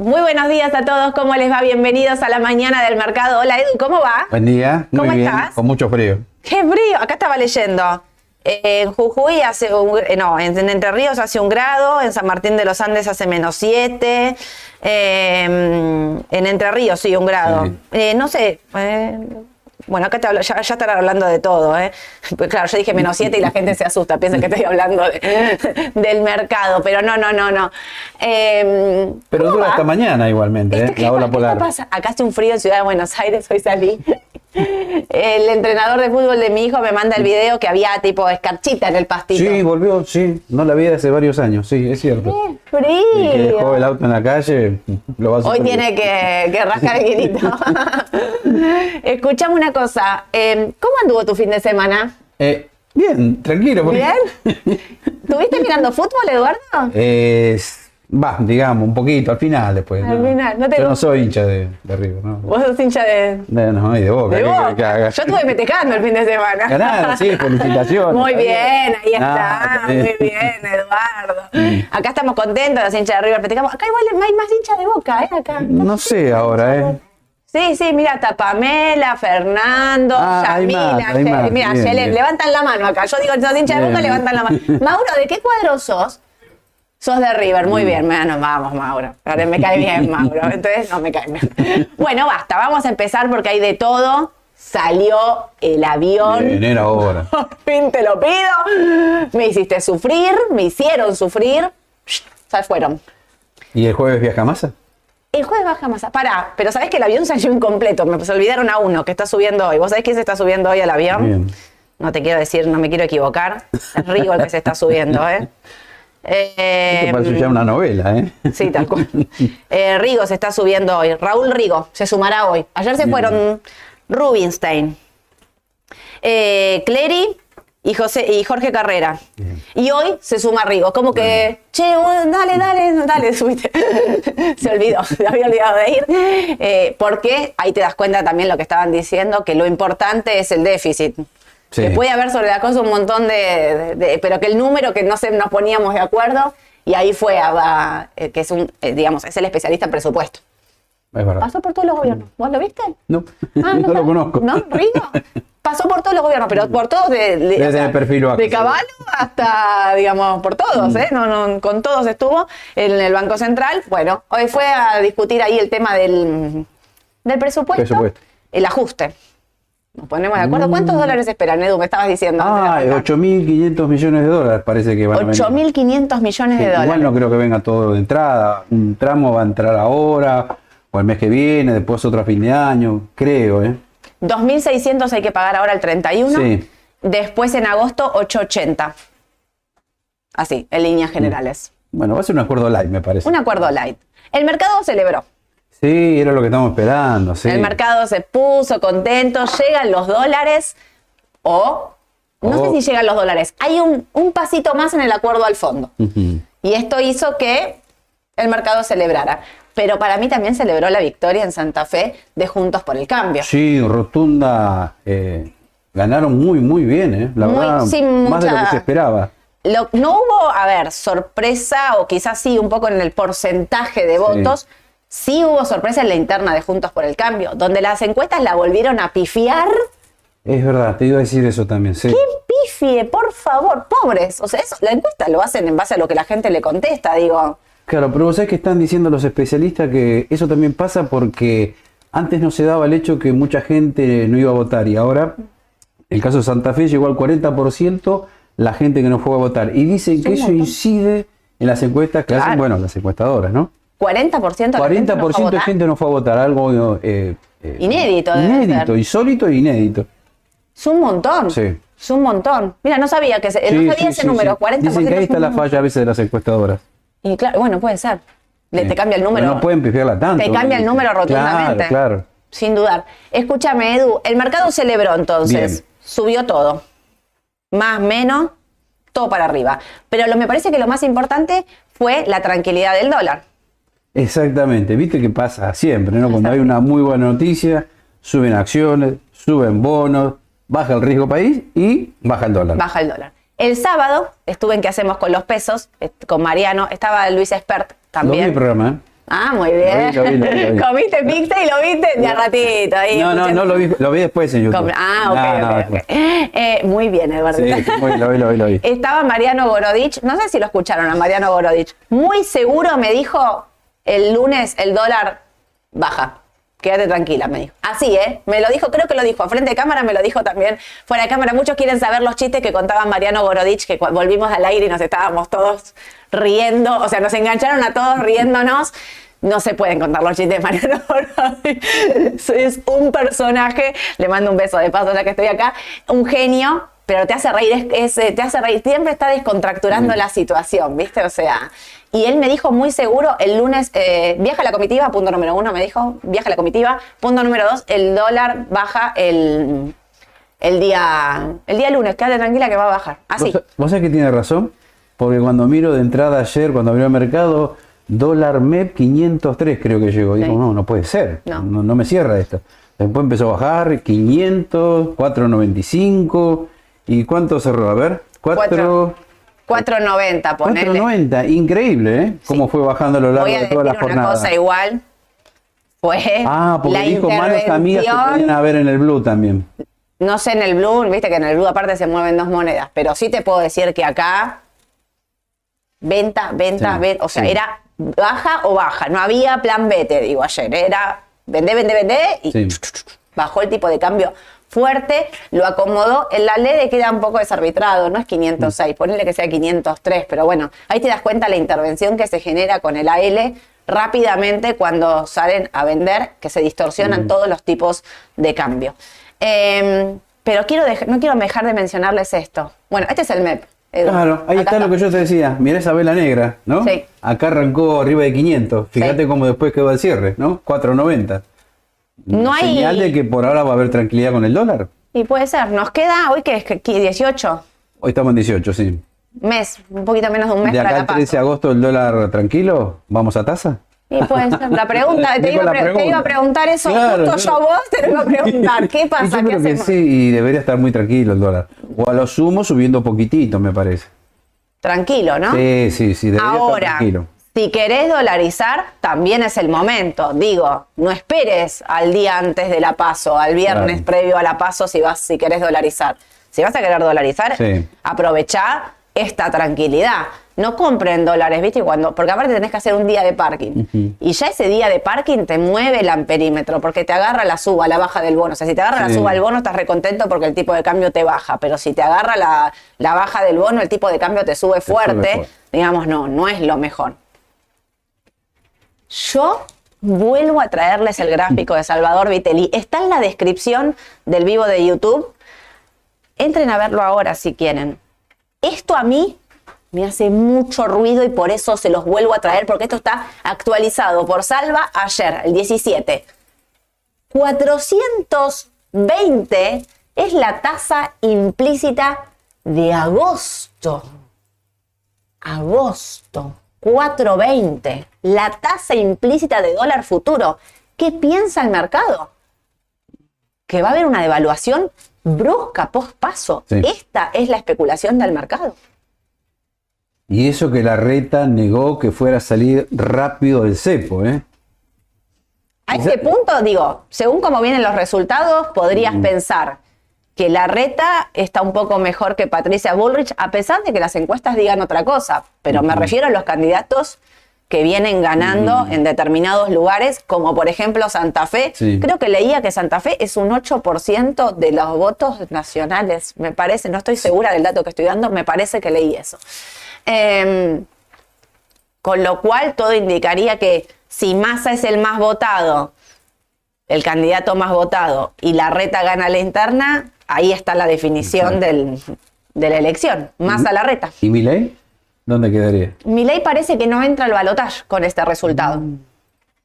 Muy buenos días a todos. ¿Cómo les va? Bienvenidos a la mañana del mercado. Hola Edu, ¿cómo va? Buen día. Muy ¿Cómo bien, estás? Con mucho frío. ¡Qué frío! Acá estaba leyendo. Eh, en Jujuy hace un, eh, no, en, en Entre Ríos hace un grado, en San Martín de los Andes hace menos siete, eh, en Entre Ríos sí, un grado. Sí. Eh, no sé, bueno, acá te hablo, ya, ya estarán hablando de todo, ¿eh? Pues claro, yo dije menos siete y la gente se asusta, piensa que estoy hablando de- del mercado, pero no, no, no, no. Eh, Pero ¿cómo dura va? hasta mañana igualmente, Esto ¿eh? la ola ¿qué polar. pasa? Acá hace un frío en Ciudad de Buenos Aires, hoy salí. El entrenador de fútbol de mi hijo me manda el video que había tipo escarchita en el pastito. Sí, volvió, sí. No la vi hace varios años, sí, es cierto. ¡Qué El que dejó el frío! auto en la calle lo va a Hoy tiene que, que rascar el hilito. Escuchame una cosa, eh, ¿cómo anduvo tu fin de semana? Eh, bien, tranquilo. porque- ¿Bien? ¿Estuviste mirando fútbol, Eduardo? Eh, Va, digamos, un poquito, al final después. Al no. final, no te Yo no soy hincha de, de River, ¿no? Vos sos hincha de, De, no, y de boca. de ¿qué Boca. que? Yo estuve festejando el fin de semana. Ganaron, sí, felicitaciones. Muy bien, ahí Ah, está, bien. muy bien, Eduardo. Acá estamos contentos, los hinchas de River festejamos. Acá igual hay más hinchas de Boca, ¿eh? Acá. No sé ahora, ¿eh? Sí, sí, mira, está Pamela, Fernando, Ah, Yamila, mira, levantan la mano acá. Yo digo, los hinchas de. Boca levantan la mano. Mauro, ¿de qué cuadro sos? Sos de River, muy bien, bueno, vamos, Mauro. Ahora me cae bien, Mauro. Entonces, no me cae bien. Bueno, basta, vamos a empezar porque hay de todo. Salió el avión. Bien, era hora. Por fin te lo pido. Me hiciste sufrir, me hicieron sufrir. Se fueron. ¿Y el jueves viaja masa? El jueves baja más. Pará, pero sabés que el avión salió incompleto. Me olvidaron a uno que está subiendo hoy. ¿Vos sabés quién se está subiendo hoy al avión? Bien. No te quiero decir, no me quiero equivocar. Es Rigo el que se está subiendo, ¿eh? Eh, Esto parece ya una novela, ¿eh? Sí, tal cual. Eh, Rigo se está subiendo hoy. Raúl Rigo se sumará hoy. Ayer se fueron Rubinstein, eh, Clery y, José, y Jorge Carrera. Y hoy se suma Rigo. Como que, che, dale, dale, dale, subiste. se olvidó, se había olvidado de ir. Eh, porque ahí te das cuenta también lo que estaban diciendo, que lo importante es el déficit. Sí. Que puede haber sobre la cosa un montón de, de- de- pero que el número que no se nos poníamos de acuerdo y ahí fue a, a- eh, que es un eh, digamos es el especialista en presupuesto Es verdad. pasó por todos los gobiernos ¿vos lo viste? No, Ah, no, lo sabes? conozco. ¿No? ¿Rigo? Pasó por todos los gobiernos, pero por todos de, de, Debe tener perfil bajo, de. Caballo hasta, digamos, por todos, ¿eh? No, no, con todos estuvo en el Banco Central. Bueno, hoy fue a discutir ahí el tema del, del presupuesto, Presupuesto. el ajuste. Nos ponemos de acuerdo. ¿Cuántos dólares esperan, Edu? Me estabas diciendo. Ah, arrancar. 8.500 millones de dólares parece que van a venir. 8.500 millones de dólares. Igual no creo que venga todo de entrada. Un tramo va a entrar ahora, o el mes que viene, después otro a fin de año, creo, ¿eh? 2.600 hay que pagar ahora el 31. Sí. Después en agosto 8.80. Así, en líneas generales. Bueno, va a ser un acuerdo light, me parece. Un acuerdo light. El mercado celebró. Sí, era lo que estamos esperando, sí. El mercado se puso contento. Llegan los dólares. O. No sé si llegan los dólares. Hay un, un pasito más en el acuerdo al fondo. Y esto hizo que el mercado celebrara. Pero para mí también celebró la victoria en Santa Fe de Juntos por el Cambio. Sí, rotunda. eh, ganaron muy, muy bien, ¿eh? La Muy- verdad, más de lo que se esperaba. Lo- no hubo, a ver, sorpresa, o quizás sí, un poco en el porcentaje de votos. Sí hubo sorpresa en la interna de Juntos por el Cambio, donde las encuestas la volvieron a pifiar. Es verdad, te iba a decir eso también, sí. ¡Qué pifie, por favor! Pobres. O sea, eso, la encuesta lo hacen en base a lo que la gente le contesta, digo. Claro, pero vos sabés que están diciendo los especialistas que eso también pasa porque antes no se daba el hecho que mucha gente no iba a votar y ahora el caso de Santa Fe llegó al 40% la gente que no fue a votar. Y dicen que eso incide en las encuestas que hacen, Claro. bueno, las encuestadoras, ¿no? 40% de la gente no fue a 40% de votar. gente no fue a votar, algo eh, eh, Inédito Inédito, insólito e inédito. Es un montón. Sí. Es un montón. Mira, no sabía que se- Sí, no sabía sí, ese sí, número. sí. 40% Dicen que ahí es está la falla a veces de las encuestadoras. Y claro, bueno, puede ser. Le, te cambia el Pero número. no pueden pifiarla tanto. Te cambia el número rotundamente. Claro, claro. Sin dudar. Escúchame, Edu, el mercado celebró entonces. Bien. Subió todo. Más, menos, todo para arriba. Pero lo, me parece que lo más importante fue la tranquilidad del dólar. Exactamente, viste que pasa siempre, ¿no? Cuando hay una muy buena noticia, suben acciones, suben bonos, baja el riesgo país y baja el dólar. Baja el dólar. El sábado estuve en ¿Qué hacemos con los pesos? eh, Con Mariano. Estaba Luis Espert Lo vi también. el programa, ¿eh? Ah, muy bien. Lo vi, lo vi, lo vi. Comiste pizza y lo viste de a ratito. Ahí, No, no, escuchando. no lo vi, lo vi después en YouTube. Ah, ok, No, no, ok, después. ok. Eh, muy bien, Eduardo. Sí, muy- lo vi, lo vi, lo vi. Estaba Mariano Gorodich, no sé si lo escucharon a Mariano Gorodich, muy seguro me dijo el lunes el dólar baja. Quédate tranquila, me dijo. Así, ¿eh? Me lo dijo, creo que lo dijo. Frente de cámara me lo dijo también fuera de cámara. Muchos quieren saber los chistes que contaba Mariano Gorodich, que volvimos al aire y nos estábamos todos riendo. O sea, nos engancharon a todos riéndonos. No se pueden contar los chistes de Mariano Gorodich. Es un personaje. Le mando un beso de paso ya que estoy acá. Un genio, pero te hace reír, es, es, eh, te hace reír, siempre está descontracturando la situación, ¿viste? O sea, y él me dijo muy seguro el lunes, eh, viaja la comitiva, punto número uno, me dijo, viaja la comitiva, punto número dos, el dólar baja el, el día, el día lunes, quédate tranquila que va a bajar, así. ¿Vos, vos sabés que tiene razón? Porque cuando miro de entrada ayer, cuando abrió el mercado, dólar MEP 503 creo que llegó. Digo, Sí. no, no puede ser. No. No. no me cierra esto. Después empezó a bajar, 500, 495. ¿Y cuánto cerró? A ver, 4... 4.90, ponele. 490, increíble, ¿eh? Cómo fue bajando a lo largo Voy a de toda la decir una cosa igual, fue Ah, porque la dijo manos amigas que podían haber en el blue también. No sé en el blue, viste que en el blue aparte se mueven dos monedas, pero sí te puedo decir que acá venta, venta, Sí, venta, o sea, sí. era baja o baja, no había plan B, te digo ayer, era vende, vende, vende y bajó el tipo de cambio fuerte, lo acomodó, en la ley queda un poco desarbitrado, no es 506, ponele que sea 503, pero bueno, ahí te das cuenta la intervención que se genera con el AL rápidamente cuando salen a vender, que se distorsionan todos los tipos de cambio. Eh, pero quiero no quiero dejar de mencionarles esto. Bueno, este es el MEP. Edu. Claro, ahí está, lo que yo te decía. Mirá esa vela negra, ¿no? Sí. Acá arrancó arriba de 500. Fíjate Sí. cómo después quedó el cierre, ¿no? 490. No hay- Señal de que por ahora va a haber tranquilidad con el dólar. Y puede ser, nos queda hoy que es que 18 Hoy estamos en 18, sí. mes, un poquito menos de un mes De para acá la al paso. 13 de agosto el dólar tranquilo, ¿vamos a tasa? Y puede ser. La pregunta, te, iba a la pre- te pregunta. iba a preguntar eso, Claro, justo yo yo- a vos te lo iba a preguntar. ¿Qué pasa? yo ¿Qué creo que sí, y debería estar muy tranquilo el dólar. O a lo sumo subiendo poquitito, me parece. Tranquilo, ¿no? Sí, sí, sí, debería estar Ahora, tranquilo. Si querés dolarizar, también es el momento. Digo, no esperes al día antes de la paso, al viernes Claro. previo a la paso si vas, si querés dolarizar. Si vas a querer dolarizar, Sí. aprovechá esta tranquilidad. No compren dólares, ¿viste? Cuando, porque aparte tenés que hacer un día de parking. Y ya ese día de parking te mueve el amperímetro, porque te agarra la suba, la baja del bono. O sea, si te agarra la suba del bono, estás recontento porque el tipo de cambio te baja. Pero si te agarra la, la baja del bono, el tipo de cambio te sube fuerte. Digamos, no, no es lo mejor. Yo vuelvo a traerles el gráfico de Salvador Vitelli. Está en la descripción del vivo de YouTube. Entren a verlo ahora si quieren. Esto a mí me hace mucho ruido y por eso se los vuelvo a traer, porque esto está actualizado por Salva ayer, el 17. 420 es la tasa implícita de agosto. Agosto, 420. La tasa implícita de dólar futuro. ¿Qué piensa el mercado? Que va a haber una devaluación brusca post paso. Sí. Esta es la especulación del mercado. Y eso que la reta negó que fuera a salir rápido del cepo, ¿eh? A este punto, digo, según cómo vienen los resultados, podrías pensar que la reta está un poco mejor que Patricia Bullrich, a pesar de que las encuestas digan otra cosa. Pero me refiero a los candidatos que vienen ganando en determinados lugares, como por ejemplo Santa Fe. Sí. Creo que leía que Santa Fe es un 8% de los votos nacionales, me parece, no estoy segura del dato que estoy dando, me parece que leí eso. Em, con lo cual todo indicaría que si Massa es el más votado, el candidato más votado, y la reta gana la interna, ahí está la definición del- de la elección. Massa la reta. ¿Y Milei? ¿Dónde quedaría? Milei parece que no entra al balotaje con este resultado.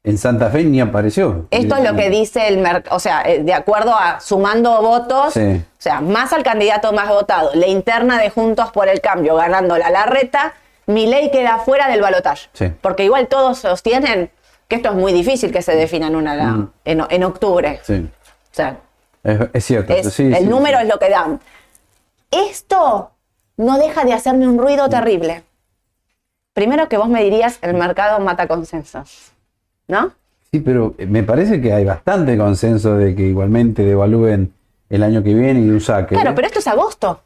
En Santa Fe ni apareció. Esto es lo que dice el mercado, o sea, eh, de acuerdo a sumando votos, Sí. o sea, más al candidato más votado, la interna de Juntos por el Cambio ganándola la reta, Milei queda fuera del balotaje. Sí. Porque igual todos sostienen que esto es muy difícil que se defina en, una, Mm. en, en octubre. Sí, O sea, es, es cierto. es- sí, el sí, número sí. es lo que dan. Esto no deja de hacerme un ruido terrible. Primero que vos me dirías, el mercado mata consensos. ¿no? Sí, pero me parece que hay bastante consenso de que igualmente devalúen el año que viene y un saque. Claro, ¿eh? pero esto es agosto.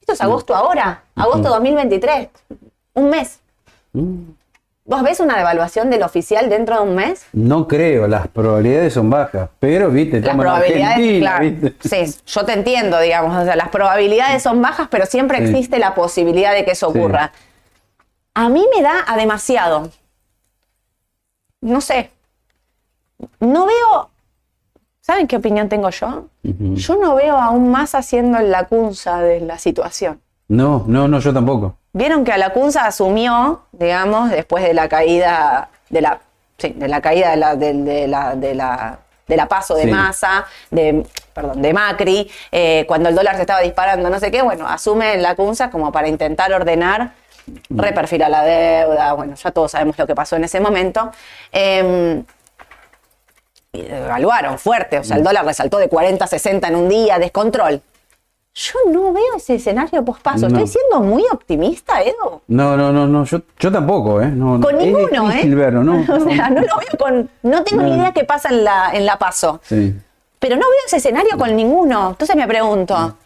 Esto es agosto ahora, agosto 2023, un mes. Mm. ¿Vos ves una devaluación del oficial dentro de un mes? No creo, las probabilidades son bajas, pero viste, Las probabilidades, Argentina, claro, ¿viste? sí, yo te entiendo, digamos, o sea, las probabilidades son bajas, pero siempre Sí. existe la posibilidad de que eso Sí. ocurra. A mí me da a demasiado. No sé. No veo. ¿Saben qué opinión tengo yo? Yo no veo aún más haciendo la cunza de la situación. No, no, no, yo tampoco. Vieron que Alacunza asumió, digamos, después de la caída de la, sí, de la caída de la, de, de la, de la, de la paso de Sí. Massa, de, perdón, de Macri, eh, cuando el dólar se estaba disparando, no sé qué, bueno, asume Lacunza como para intentar ordenar, reperfilar la deuda, bueno, ya todos sabemos lo que pasó en ese momento. Eh, y evaluaron fuerte, o sea, el dólar resaltó de 40 a 60 en un día, descontrol. Yo no veo ese escenario pospaso. No. Estoy siendo muy optimista, Edo. No, no, no, no, yo, yo tampoco, ¿eh? No, Con es ninguno, ¿eh? difícil verlo, ¿no? o sea, no lo veo con. No tengo ni idea qué pasa en la, en la paso. Sí. Pero no veo ese escenario con ninguno. Entonces me pregunto,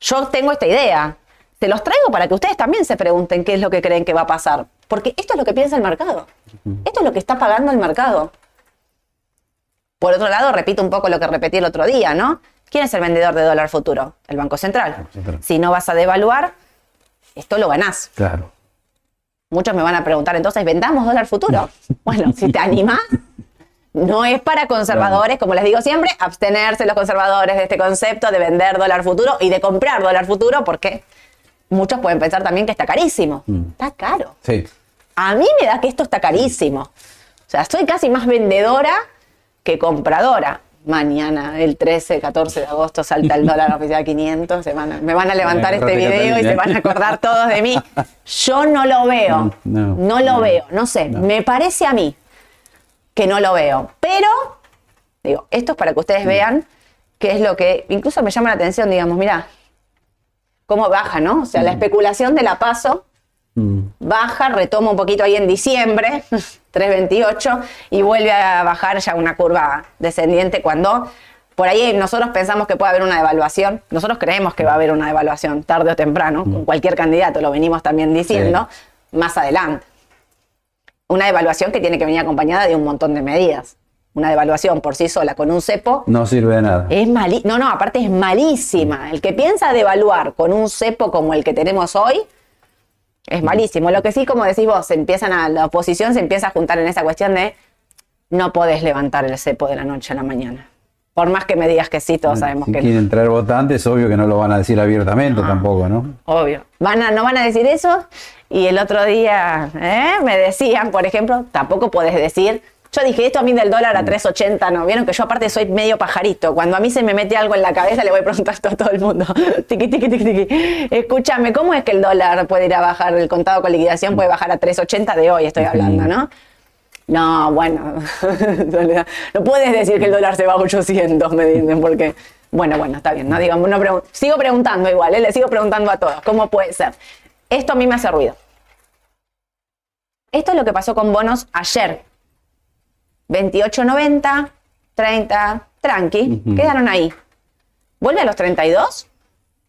yo tengo esta idea. Se los traigo para que ustedes también se pregunten qué es lo que creen que va a pasar. Porque esto es lo que piensa el mercado. Esto es lo que está pagando el mercado. Por otro lado, repito un poco lo que repetí el otro día, ¿no? ¿Quién es el vendedor de dólar futuro? El Banco Central. Central. Si no vas a devaluar, esto lo ganás. Claro. Muchos me van a preguntar, entonces, ¿vendamos dólar futuro? Bueno, si te animás, no es para conservadores, como les digo siempre, abstenerse los conservadores de este concepto de vender dólar futuro y de comprar dólar futuro, porque muchos pueden pensar también que está carísimo. Está caro. Sí. A mí me da que esto está carísimo. O sea, soy casi más vendedora que compradora. Mañana, el 13, 14 de agosto, salta el dólar oficial a 500. se van a- me van a levantar este video y se van a acordar todos de mí. Yo no lo veo. No, No lo no. veo. No sé. Me parece a mí que no lo veo. Pero, digo, esto es para que ustedes vean qué es lo que incluso me llama la atención, digamos, mira, cómo baja, ¿no? O sea, la especulación de la paso Mm. baja, retoma un poquito ahí en diciembre, 3.28, y vuelve a bajar ya una curva descendiente cuando por ahí nosotros pensamos que puede haber una devaluación, nosotros creemos que va a haber una devaluación tarde o temprano, con cualquier candidato, lo venimos también diciendo, más adelante. Una devaluación que tiene que venir acompañada de un montón de medidas. Una devaluación por sí sola con un cepo No sirve de nada. es malísima. No, no, aparte es malísima. El que piensa devaluar con un cepo como el que tenemos hoy es malísimo. Lo que sí, como decís vos, se empiezan a, la oposición se empieza a juntar en esa cuestión de no podés levantar el cepo de la noche a la mañana. Por más que me digas que sí, todos sabemos si que no. quieren traer votantes, obvio que no lo van a decir abiertamente tampoco, ¿no? Obvio. Van a, no van a decir eso. Y el otro día ¿eh? me decían, por ejemplo, tampoco podés decir. Yo dije, esto a mí del dólar a 3.80, ¿no? Vieron que yo aparte soy medio pajarito. Cuando a mí se me mete algo en la cabeza, le voy a preguntar esto a todo el mundo. tiqui, tiqui, tiqui, tiqui. Escúchame, ¿cómo es que el dólar puede ir a bajar, el contado con liquidación puede bajar a 3.80 de hoy, estoy hablando, ¿no? No, bueno, no puedes decir que el dólar se va a 800, me dicen, porque, bueno, bueno, está bien, no digamos, no pregun- sigo preguntando igual, ¿eh? le sigo preguntando a todos, ¿cómo puede ser? Esto a mí me hace ruido. Esto es lo que pasó con bonos ayer. 28.90, 30, tranqui, quedaron ahí. ¿Vuelve a los 32?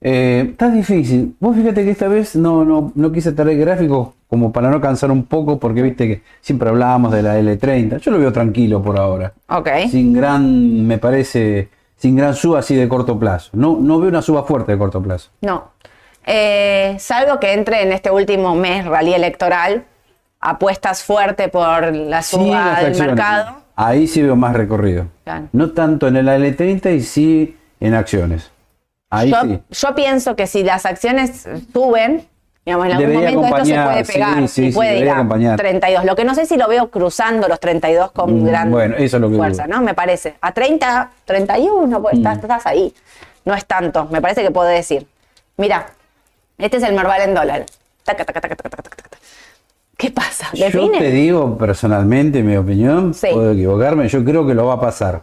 Eh, está difícil. Vos fíjate que esta vez no, no, no quise traer gráficos como para no cansar un poco, porque viste que siempre hablábamos de la L30. Yo lo veo tranquilo por ahora. Ok. Sin gran, me parece, sin gran suba así de corto plazo. No, no veo una suba fuerte de corto plazo. No. Eh, salvo que entre en este último mes rally electoral, apuestas fuerte por la suba del mercado. Ahí sí veo más recorrido. Claro. No tanto en el L30 y sí en acciones. Ahí Yo, sí. yo pienso que si las acciones suben, digamos, en algún Debería momento esto se puede pegar sí, y sí, puede ir a acompañar. 32. Lo que no sé si lo veo cruzando los 32 con Mm, gran bueno, eso es lo que fuerza. ¿no? Me parece. A 30, 31, pues Mm. estás, estás ahí. No es tanto. Me parece que puedo decir. Mira, este es el Merval en dólar. Taca, taca, taca, taca, taca, taca, taca. ¿Qué pasa? Yo te digo personalmente, mi opinión, Sí. puedo equivocarme, yo creo que lo va a pasar.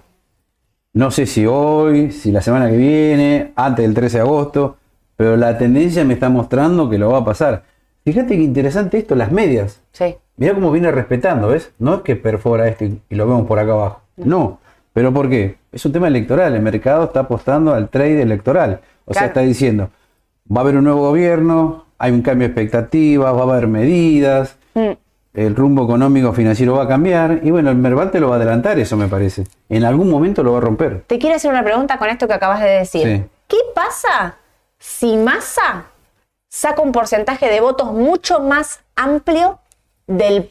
No sé si hoy, si la semana que viene, antes del 13 de agosto, pero la tendencia me está mostrando que lo va a pasar. Fíjate que interesante esto, las medias. Sí. Mirá cómo viene respetando, ¿ves? No es que perfora esto y, lo vemos por acá abajo. No. ¿Pero por qué? Es un tema electoral. El mercado está apostando al trade electoral. O sea, está diciendo, va a haber un nuevo gobierno, hay un cambio de expectativas, va a haber medidas, Mm. el rumbo económico financiero va a cambiar. Y bueno, el Merval te lo va a adelantar, eso me parece. En algún momento lo va a romper. Te quiero hacer una pregunta con esto que acabas de decir. Sí. ¿Qué pasa si Massa saca un porcentaje de votos mucho más amplio del,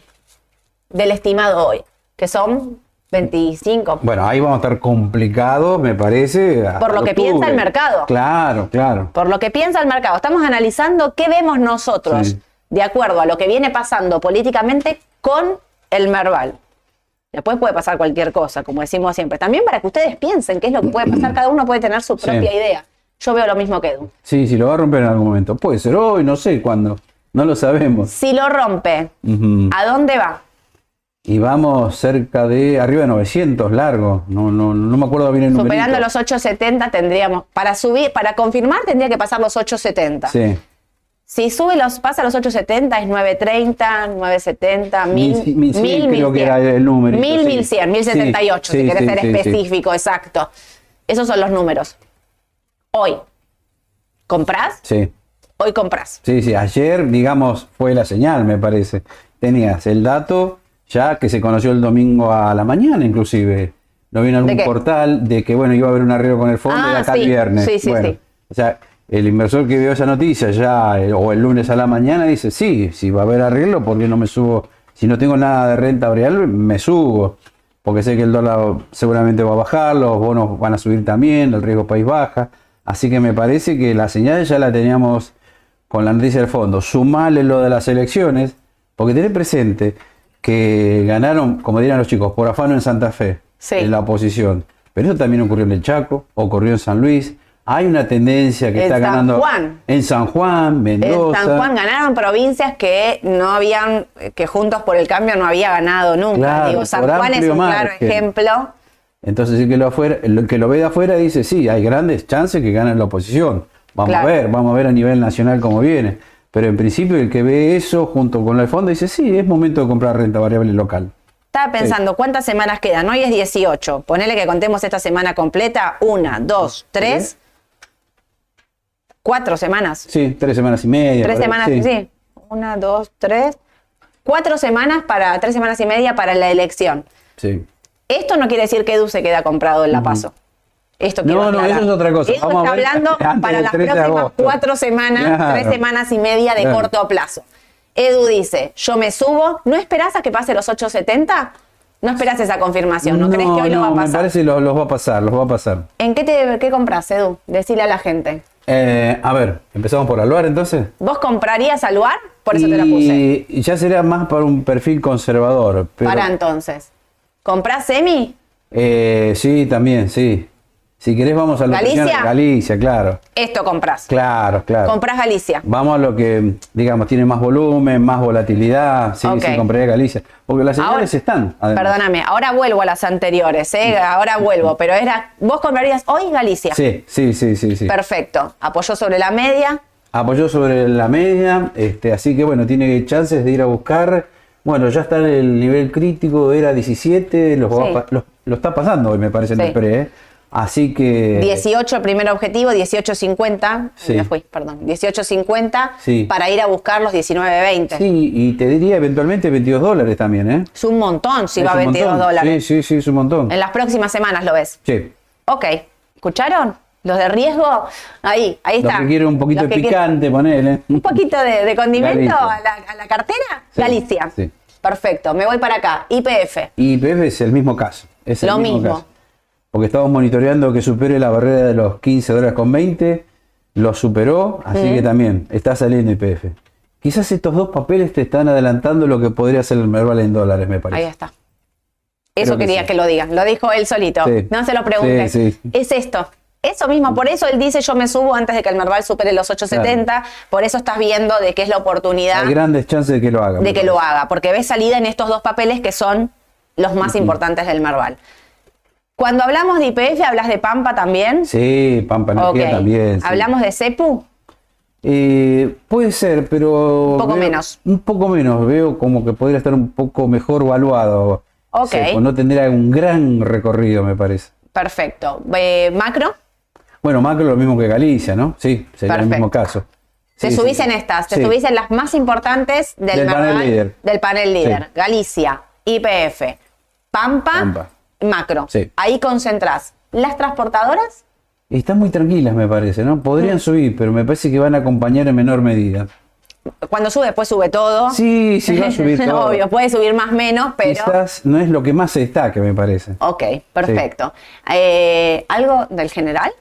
del estimado hoy? Que son 25. Bueno, ahí vamos a estar complicados, me parece. Por lo que piensa el mercado. Claro, claro. Por lo que piensa el mercado. Estamos analizando qué vemos nosotros Sí. De acuerdo a lo que viene pasando políticamente con el Merval. Después puede pasar cualquier cosa, como decimos siempre. También para que ustedes piensen qué es lo que puede pasar. Cada uno puede tener su Sí. propia idea. Yo veo lo mismo que Edu. Sí, sí, lo va a romper en algún momento. Puede ser hoy, no sé cuándo. No lo sabemos. Si lo rompe. ¿a dónde va? Y vamos cerca de arriba de 900 largo. No, no, no me acuerdo bien el número. Superando los 870 tendríamos, para subir, para confirmar tendría que pasar los 870. Sí. Si sube los, pasa los 870 es 930, 970, 1000, 1100, 1100 creo que 1100. era el numerito, 1000, sí. 1100, 1078, Sí, si querés ser específico, exacto. Esos son los números. Hoy, ¿comprás? Sí. Hoy comprás. Sí, sí. Ayer, digamos, fue la señal, me parece. Tenías el dato ya que se conoció el domingo a la mañana, inclusive. Lo vi en algún portal de que, bueno, iba a haber un arreglo con el fondo Ah, de acá sí. el viernes. Sí, sí, Bueno, sí. O sea, el inversor que vio esa noticia ya, eh, o el lunes a la mañana, dice, sí, si va a haber arreglo, ¿por qué no me subo? Si no tengo nada de renta variable, me subo. Porque sé que el dólar seguramente va a bajar, los bonos van a subir también, el riesgo país baja. Así que me parece que la señal ya la teníamos con la noticia del fondo. Sumale lo de las elecciones, porque tenés presente que ganaron, como dirían los chicos, por afano en Santa Fe, Sí. en la oposición. Pero eso también ocurrió en el Chaco, ocurrió en San Luis. Hay una tendencia que En está San ganando Juan. en San Juan, En Mendoza. San Juan ganaron provincias que no habían, que Juntos por el Cambio no había ganado nunca. Claro, Digo, San Juan es un claro margen. ejemplo. Entonces, el que, lo afuera, el que lo ve de afuera dice, sí, hay grandes chances que gane la oposición. Vamos Claro. a ver, vamos a ver a nivel nacional cómo viene. Pero en principio el que ve eso junto con el fondo dice, sí, es momento de comprar renta variable local. Estaba pensando, ¿cuántas semanas quedan? Hoy es 18. Ponele que contemos esta semana completa. Una, dos, tres. Cuatro semanas. Sí, tres semanas y media. Tres semanas, sí. Una, dos, tres. Cuatro semanas para, tres semanas y media para la elección. Sí. Esto no quiere decir que Edu se queda comprado en la paso. Esto quiero No, no, aclarar. eso es otra cosa. Vamos está a ver hablando para las 3 de próximas cuatro semanas, Claro. tres semanas y media de Claro. corto plazo. Edu dice, yo me subo, ¿no esperás a que pase los 870? No esperás esa confirmación, ¿no, crees que hoy lo va a me pasar? parece que los, los va a pasar, los va a pasar. ¿En qué, te, qué compras, Edu? Decile a la gente. Eh, a ver, empezamos por Aluar entonces. ¿Vos comprarías al lugar? Por eso te la puse. Y y ya sería más para un perfil conservador. Pero, Para entonces. ¿Comprás semi? eh, sí, también, sí. Si querés vamos a lo que ¿Galicia? sea- Galicia, claro. Esto compras. Claro, claro. Comprás Galicia. Vamos a lo que, digamos, tiene más volumen, más volatilidad. Sí, Ok. sí, compraría Galicia. Porque las señales Ahora- están. además. Perdóname, ahora vuelvo a las anteriores, ¿eh? ahora vuelvo, pero era, vos comprarías hoy Galicia. Sí, sí, sí, sí. sí. Perfecto. Apoyó sobre la media. Apoyó sobre la media, este, así que bueno, tiene chances de ir a buscar. Bueno, ya está en el nivel crítico, era 17, los Sí. pa- lo, lo está pasando hoy, me parece, en el pre. ¿eh? Así que. 18 el primer objetivo, 18.50. Sí. Me fui, perdón. 18.50 Sí. para ir a buscar los 19.20. Sí, y te diría eventualmente 22 dólares también, ¿eh? Es un montón si Es va a un 22 montón. dólares. Sí, sí, sí, es un montón. En las próximas semanas lo ves. Sí. Ok. ¿Escucharon? Los de riesgo, ahí, ahí está. que quiere un poquito Los de que picante, ponele. Un poquito de, de condimento a la, a la cartera. Sí, Galicia. sí. Perfecto. Me voy para acá. IPF. Y IPF es el mismo caso. Es el Lo mismo. caso. Porque estamos monitoreando que supere la barrera de los 15 dólares con 20. Lo superó, así que también está saliendo IPF. Quizás estos dos papeles te están adelantando lo que podría ser el Merval en dólares, me parece. Ahí está. Eso que quería sí. que lo digan. Lo dijo él solito. Sí. No se lo preguntes. Sí. Es esto. Eso mismo. Por eso él dice yo me subo antes de que el Merval supere los 870. Por eso estás viendo de que es la oportunidad Hay grandes chances de que lo haga. de que lo haga. Porque ves salida en estos dos papeles que son los más importantes del Merval. Cuando hablamos de IPF, ¿hablas de Pampa también? Sí, Pampa Energía Ok. también. sí. ¿Hablamos de CEPU? Eh, puede ser, pero... Un poco veo- menos. Un poco menos, veo como que podría estar un poco mejor valuado. Ok. Seco, no tendría un gran recorrido, me parece. Perfecto. Eh, macro, Bueno, Macro lo mismo que Galicia, ¿no? Sí, sería el mismo caso. te Sí, subís sí. en estas, te subís en las más importantes del, Del panel líder. del panel líder. Galicia, IPF, Pampa, Pampa. Macro. Sí. Ahí concentrás. Las transportadoras, Están muy tranquilas, me parece, ¿no? Podrían Mm. subir, pero me parece que van a acompañar en menor medida. cuando sube, después sube todo. Sí, sí, va a subir todo. Obvio, puede subir más menos, pero. Quizás no es lo que más se destaque, me parece. Ok, perfecto. Eh, ¿Algo del general?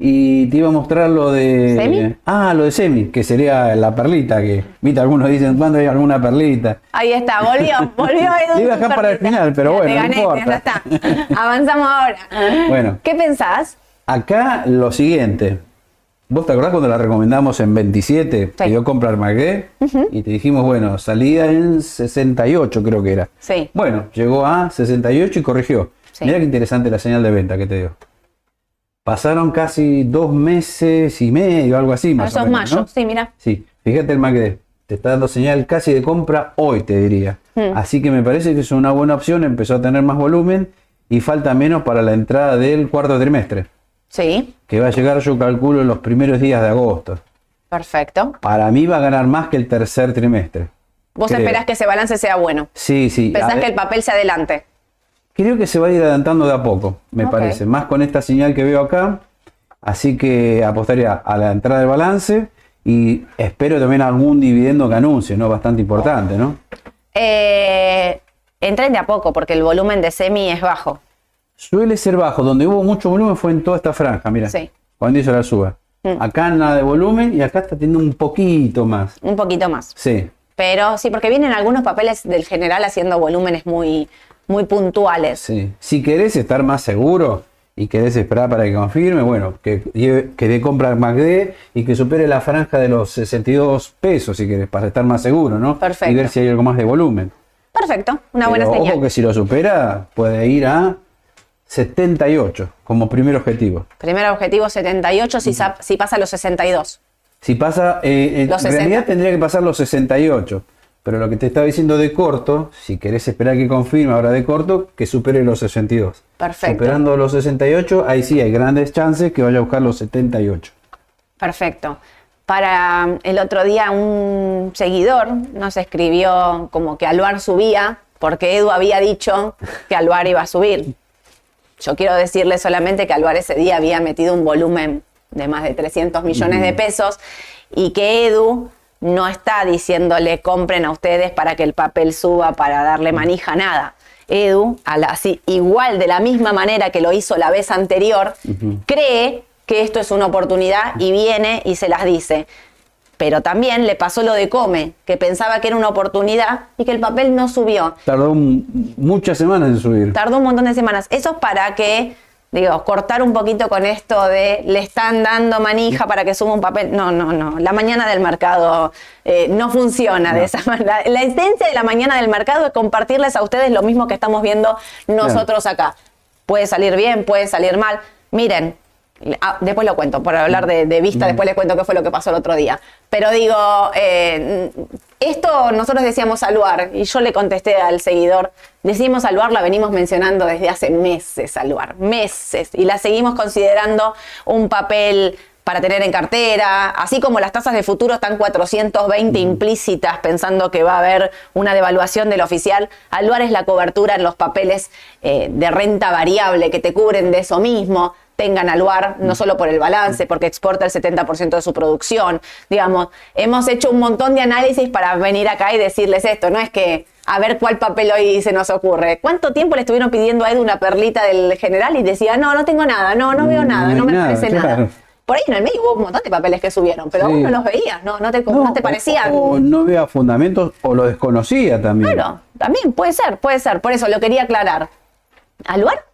Y te iba a mostrar lo de. ¿Semi? Ah, lo de Semi, que sería la perlita, que, viste, algunos dicen, ¿cuándo hay alguna perlita? Ahí está, volvió, volvió Edu. Iba a dejar para el final, pero bueno, te no importa. ya está. Avanzamos ahora. Bueno. ¿Qué pensás? Acá lo siguiente. ¿Vos te acordás cuando la recomendamos en 27? Que dio comprar Magué y te dijimos, bueno, salida en 68 creo que era. Sí. Bueno, llegó a 68 y corrigió. Sí. Mirá qué interesante la señal de venta que te dio. Pasaron casi dos meses y medio, algo así más Eso o es menos, mayo, ¿no? sí, mira. Sí, fíjate el Macre, te está dando señal casi de compra hoy, te diría. Hmm. Así que me parece que es una buena opción, empezó a tener más volumen y falta menos para la entrada del cuarto trimestre, Sí, que va a llegar, yo calculo, en los primeros días de agosto. perfecto. Para mí va a ganar más que el tercer trimestre. Vos Creo. esperás que ese balance sea bueno. Sí, sí. Pensás que el papel se adelante. Creo que se va a ir adelantando de a poco, me parece. Más con esta señal que veo acá. Así que apostaría a la entrada del balance y espero también algún dividendo que anuncie, ¿no? Bastante importante, ¿no? Eh, entren de a poco porque el volumen de semi es bajo. Suele ser bajo. Donde hubo mucho volumen fue en toda esta franja, mira. Sí. Mm. Cuando hizo la suba. Acá nada de volumen y acá está teniendo un poquito más. Un poquito más. Sí. Pero sí, porque vienen algunos papeles del general haciendo volúmenes muy, muy puntuales. Sí. Si querés estar más seguro y querés esperar para que confirme, bueno, que, que dé compra MACD y que supere la franja de los 62 pesos, si querés, para estar más seguro, ¿no? Perfecto. Y ver si hay algo más de volumen. Perfecto, una buena señal. Ojo que si lo supera, puede ir a 78 como primer objetivo. Primer objetivo 78 si, sa- si pasa los 62. Si pasa, eh, en Los 60. realidad tendría que pasar los 68. Pero lo que te estaba diciendo de corto, si querés esperar que confirme ahora de corto, que supere los 62. Perfecto. Superando los 68, ahí sí hay grandes chances que vaya a buscar los 78. Perfecto. Para um, el otro día un seguidor nos escribió como que Aluar subía porque Edu había dicho que Aluar iba a subir. Yo quiero decirle solamente que Aluar ese día había metido un volumen de más de 300 millones de pesos y que Edu no está diciéndole compren a ustedes para que el papel suba, para darle manija, nada. Edu, a la- así, igual de la misma manera que lo hizo la vez anterior, cree que esto es una oportunidad y viene y se las dice. Pero también le pasó lo de Come, que pensaba que era una oportunidad y que el papel no subió. Tardó muchas semanas en subir. Tardó un montón de semanas. Eso es para que, digo, cortar un poquito con esto de le están dando manija para que suba un papel. No, no, no. La mañana del mercado eh, no funciona de esa manera. La esencia de la mañana del mercado es compartirles a ustedes lo mismo que estamos viendo nosotros acá. Puede salir bien, puede salir mal. Miren, ah, después lo cuento, por hablar de, de vista, después les cuento qué fue lo que pasó el otro día. Pero digo, eh, esto nosotros decíamos Aluar, y yo le contesté al seguidor, decimos Aluar, la venimos mencionando desde hace meses Aluar, meses, y la seguimos considerando un papel para tener en cartera, así como las tasas de futuro están 420 implícitas pensando que va a haber una devaluación del oficial, Aluar es la cobertura en los papeles eh, de renta variable que te cubren de eso mismo, tengan Aluar, no solo por el balance, porque exporta el 70% de su producción. Digamos, hemos hecho un montón de análisis para venir acá y decirles esto. No es que a ver cuál papel hoy se nos ocurre. ¿Cuánto tiempo le estuvieron pidiendo a Edu una perlita del general y decía, no, no tengo nada, no, no veo nada, no me nada, parece claro. nada? Por ahí en el medio hubo un montón de papeles que subieron, pero Sí. vos no los veías, no, no te, no, te parecían. O, o no vea fundamentos o lo desconocía también. Claro, también puede ser, puede ser. Por eso lo quería aclarar. ¿Aluar?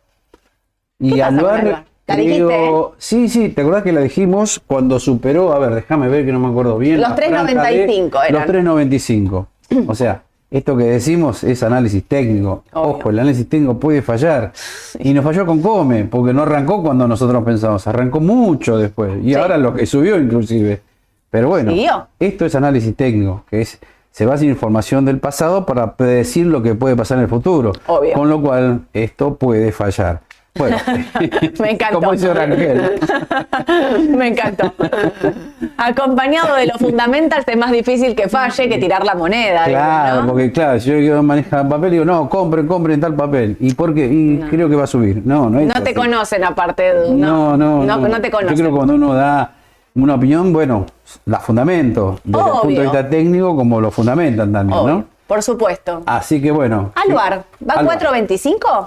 Y ¿Qué pasa con Aluar, Aluar? La creo- ¿eh? sí, sí, ¿te acordás que la dijimos cuando superó? A ver, déjame ver que no me acuerdo bien. Los la franja 3.95 de- eran. Los 3.95. o sea, esto que decimos es análisis técnico. Obvio. Ojo, el análisis técnico puede fallar. Y nos falló con Come, porque no arrancó cuando nosotros pensamos, arrancó mucho después. Y Sí. ahora lo que subió inclusive. Pero bueno, Siguió. esto es análisis técnico, que es se basa en información del pasado para predecir lo que puede pasar en el futuro. Obvio. Con lo cual, esto puede fallar. Bueno, Me encantó. como dice Rangel. Me encantó. Acompañado de los fundamentals es más difícil que falle que tirar la moneda. digo, Claro, ¿no? porque claro, si yo manejar papel, digo, no, compren, compren tal papel. ¿Y por qué? Y creo que va a subir. No, no es No te así. conocen aparte, Edu, No, no, no, no te Yo conocen. creo que cuando uno da una opinión, bueno, la fundamento desde el punto de vista técnico como lo fundamentan también, Obvio, ¿no? Por supuesto. Así que bueno. Aluar, ¿va Aluar. 4.25?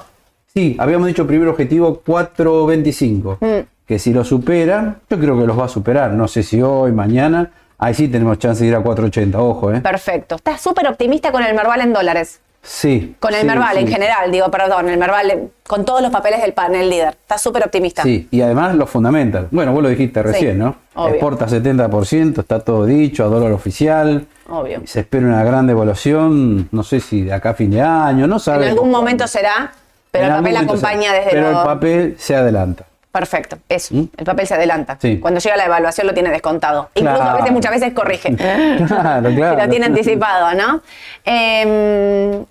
Sí, habíamos dicho primer objetivo 4.25. Mm. Que si lo supera, yo creo que los va a superar. No sé si hoy, mañana. Ahí sí tenemos chance de ir a 4.80, ojo, ¿eh? Perfecto. Estás súper optimista con el Merval en dólares. Sí. Con el sí, Merval en general, digo, perdón, el Merval con todos los papeles del panel líder. Estás súper optimista. Sí, y además los fundamental. Bueno, vos lo dijiste recién, ¿no? obvio. Exporta 70%, está todo dicho, a dólar oficial. Obvio. Se espera una gran devaluación, no sé si de acá a fin de año, no En sabemos. algún cuándo. momento será, pero el papel acompaña desde Pero el papel se adelanta. Perfecto, eso. ¿Mm? El papel se adelanta. Sí. Cuando llega la evaluación lo tiene descontado. Incluso a veces, muchas veces corrige. Claro, claro. Lo tiene anticipado, ¿no? Em,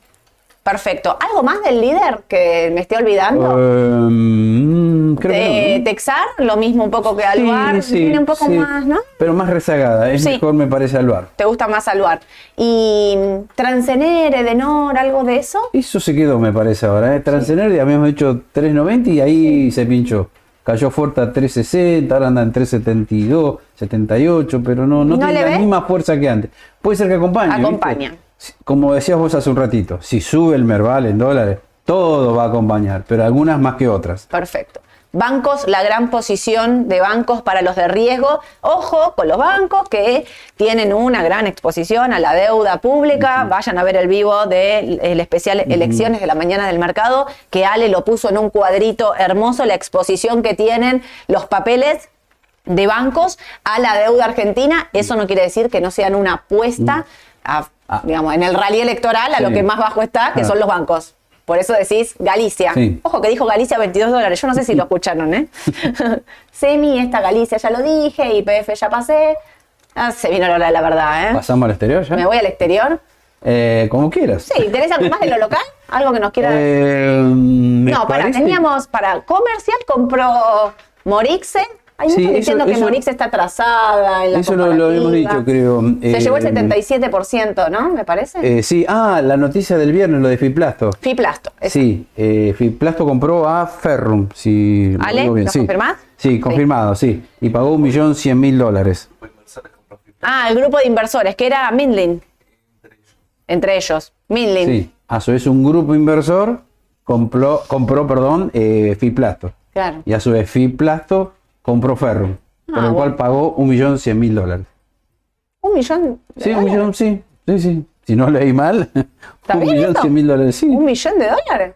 perfecto. ¿Algo más del líder que me esté olvidando? Eh, mm, creo de que. Texar, lo mismo un poco que Aluar. Sí, sí, Tiene un poco sí. más, ¿no? Pero más rezagada, es Sí. mejor me parece Aluar. Te gusta más Aluar. ¿Y mm, Transener, Edenor, algo de eso? Eso se quedó, me parece ahora. ¿eh? Transener, habíamos hecho 3.90 y ahí se pinchó. Cayó fuerte a 3.60, ahora anda en 3.72, 78, pero no, no, ¿No tiene la ves? misma fuerza que antes. Puede ser que acompañe. Acompaña. Como decías vos hace un ratito, si sube el Merval en dólares, todo va a acompañar, pero algunas más que otras. Perfecto. Bancos, la gran posición de bancos para los de riesgo. Ojo con los bancos que tienen una gran exposición a la deuda pública. Vayan a ver el vivo del el especial Elecciones de la Mañana del Mercado, que Ale lo puso en un cuadrito hermoso, la exposición que tienen los papeles de bancos a la deuda argentina. Eso no quiere decir que no sean una apuesta a, Ah. digamos, en el rally electoral a lo que más bajo está, que Ah. son los bancos. Por eso decís Galicia. Sí. Ojo que dijo Galicia 22 dólares. Yo no sé si lo escucharon, ¿eh? Semi, esta Galicia ya lo dije, IPF ya pasé. Ah, se vino la hora de la verdad, ¿eh? ¿Pasamos al exterior ya? Me voy al exterior. Eh, como quieras. Sí, ¿tenés algo más de lo local? ¿Algo que nos quieras? Eh, no, para, teníamos para comercial, compró Morixe. Hay Sí, muchos eso- diciendo que eso- Morixe está atrasada en la Eso lo, lo hemos comparativa. dicho, creo. Se llevó el Eh, 77%, ¿no? Me parece. Eh, sí, ah, la noticia del viernes, lo de Fiplasto. Fiplasto. eso. Sí, eh, Fiplasto compró a Ferrum, si lo Ale, digo bien. ¿lo sí. confirmás? Sí, confirmado, sí. Y pagó un millón cien mil dólares. Ah, el grupo de inversores, que era Mindlin. Entre ellos. Mindlin. Sí, a su vez un grupo inversor compró, compró perdón, eh, Fiplasto. Claro. Y a su vez Fiplasto compró Ferrum, por Ah, el cual bueno. pagó un millón cien mil dólares. Un millón. de Sí, un millón, sí, sí, sí. Si no leí mal, un millón cien mil dólares, sí. ¿Un millón de dólares?